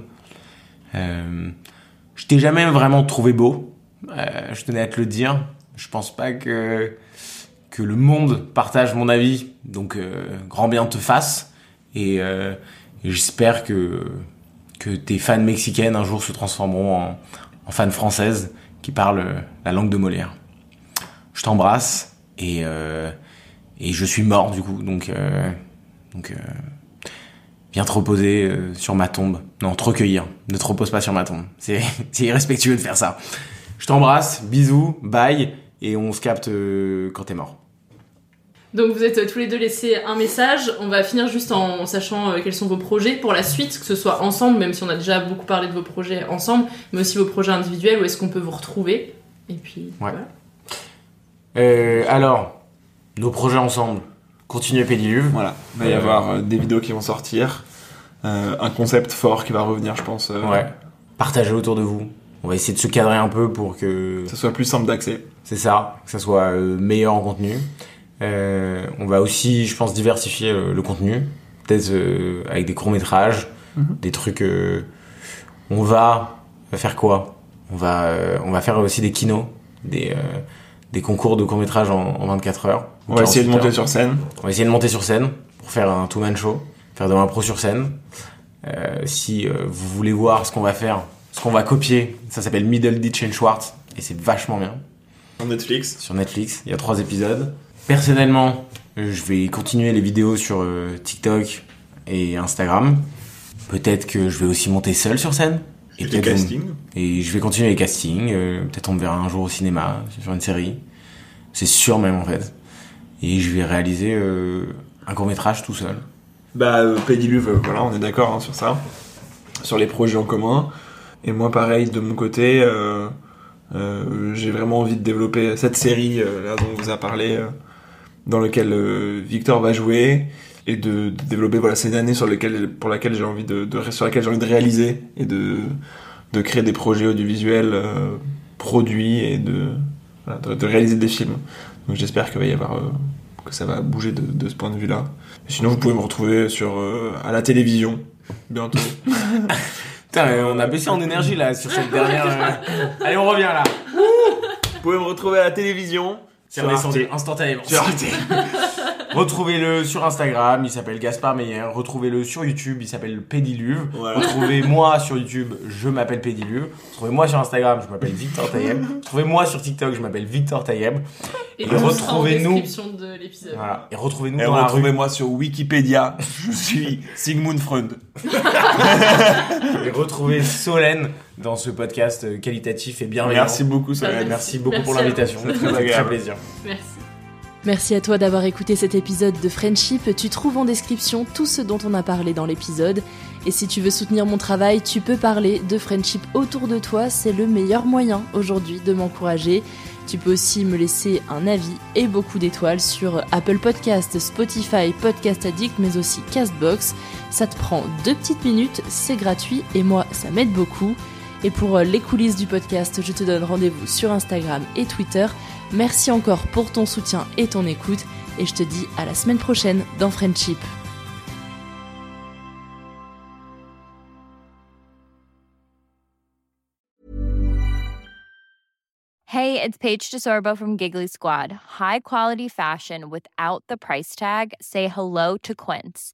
Euh, je t'ai jamais vraiment trouvé beau. Euh, je tenais à te le dire. Je pense pas que que le monde partage mon avis. Donc euh, grand bien te fasse. Et, j'espère que, que tes fans mexicaines un jour se transformeront en, en fans françaises qui parlent la langue de Molière. Je t'embrasse et, et je suis mort du coup, donc, viens te reposer euh, sur ma tombe. Non, te recueillir. Ne te repose pas sur ma tombe. C'est irrespectueux de faire ça. Je t'embrasse, bisous, bye, et on se capte euh, quand t'es mort. Donc vous êtes euh, tous les deux laissés un message. On va finir juste en sachant quels sont vos projets pour la suite, que ce soit ensemble, même si on a déjà beaucoup parlé de vos projets ensemble, mais aussi vos projets individuels, où est-ce qu'on peut vous retrouver. Et puis Ouais. voilà. Euh, alors, nos projets ensemble. Continuer Pédiluve. Voilà, il va y Euh, avoir euh, des vidéos qui vont sortir, euh, un concept fort qui va revenir, je pense. Ouais. Partagez autour de vous. On va essayer de se cadrer un peu pour que Ça soit plus simple d'accès. c'est ça, que ça soit meilleur en contenu. Euh, on va aussi, je pense, diversifier le contenu, peut-être euh, avec des courts métrages, Mhm. des trucs. euh, on va faire quoi? On va, on va faire aussi des kinos, des des concours de courts métrages en, en 24 heures. On va essayer de 48 monter heures. sur scène. On va essayer de monter sur scène pour faire un two-man show, faire de l'impro sur scène. Euh, si euh, vous voulez voir ce qu'on va faire, ce qu'on va copier, ça s'appelle Middle Ditch and Schwartz et c'est vachement bien Sur Netflix. sur Netflix. Il y a trois épisodes. Personnellement, je vais continuer les vidéos sur euh, TikTok et Instagram. Peut-être que je vais aussi monter seul sur scène. Et peut-être vous- castings. Et je vais continuer les castings. euh, peut-être on me verra un jour au cinéma, sur une série. C'est sûr même en fait. Et je vais réaliser euh, un court métrage tout seul. Bah, euh, Pédiluve, euh, voilà, on est d'accord hein, sur ça. Sur les projets en commun. Et moi, pareil, de mon côté, euh, euh, j'ai vraiment envie de développer cette série là dont on vous a parlé, dans lequel euh, Victor va jouer, et de, de développer voilà ces années sur lesquelles, pour laquelle j'ai envie de, de- sur laquelle j'ai envie de réaliser et de, de créer des projets audiovisuels euh, produits et de, voilà, de, de réaliser des films. Donc j'espère qu'il va y avoir euh, que ça va bouger de, de ce point de vue-là. Et Sinon, vous pouvez me retrouver sur euh, à la télévision bientôt. Putain, on a baissé en énergie là sur cette dernière. euh, Allez, on revient là. vous pouvez me retrouver à la télévision. C'est instantanément. Sur Arte. Retrouvez-le sur Instagram, il s'appelle Gaspard Meyer. Retrouvez-le sur YouTube, il s'appelle Pédiluve. Voilà. Retrouvez-moi sur YouTube, je m'appelle Pédiluve. Retrouvez-moi sur Instagram, je m'appelle Victor Tayeb. Retrouvez-moi sur TikTok, je m'appelle Victor Tayeb. Et, Et retrouvez-nous. description de l'épisode. Voilà. Et retrouvez-nous Et dans la rue. retrouvez-moi sur Wikipédia. Je suis Sigmund Freud. Et retrouvez Solène dans ce podcast qualitatif et bienveillant. Merci beaucoup, Solène. Merci beaucoup pour à l'invitation. vous. Très plaisir. Merci. Merci à toi d'avoir écouté cet épisode de Friendship. Tu trouves en description tout ce dont on a parlé dans l'épisode. Et si tu veux soutenir mon travail, tu peux parler de Friendship autour de toi. C'est le meilleur moyen aujourd'hui de m'encourager. Tu peux aussi me laisser un avis et beaucoup d'étoiles sur Apple Podcast, Spotify, Podcast Addict, mais aussi Castbox. Ça te prend deux petites minutes, c'est gratuit et moi, ça m'aide beaucoup. Et pour les coulisses du podcast, je te donne rendez-vous sur Instagram et Twitter. Merci encore pour ton soutien et ton écoute. Et je te dis à la semaine prochaine dans Friendship. Hey, it's Paige DeSorbo from Giggly Squad. High quality fashion without the price tag. Say hello to Quince.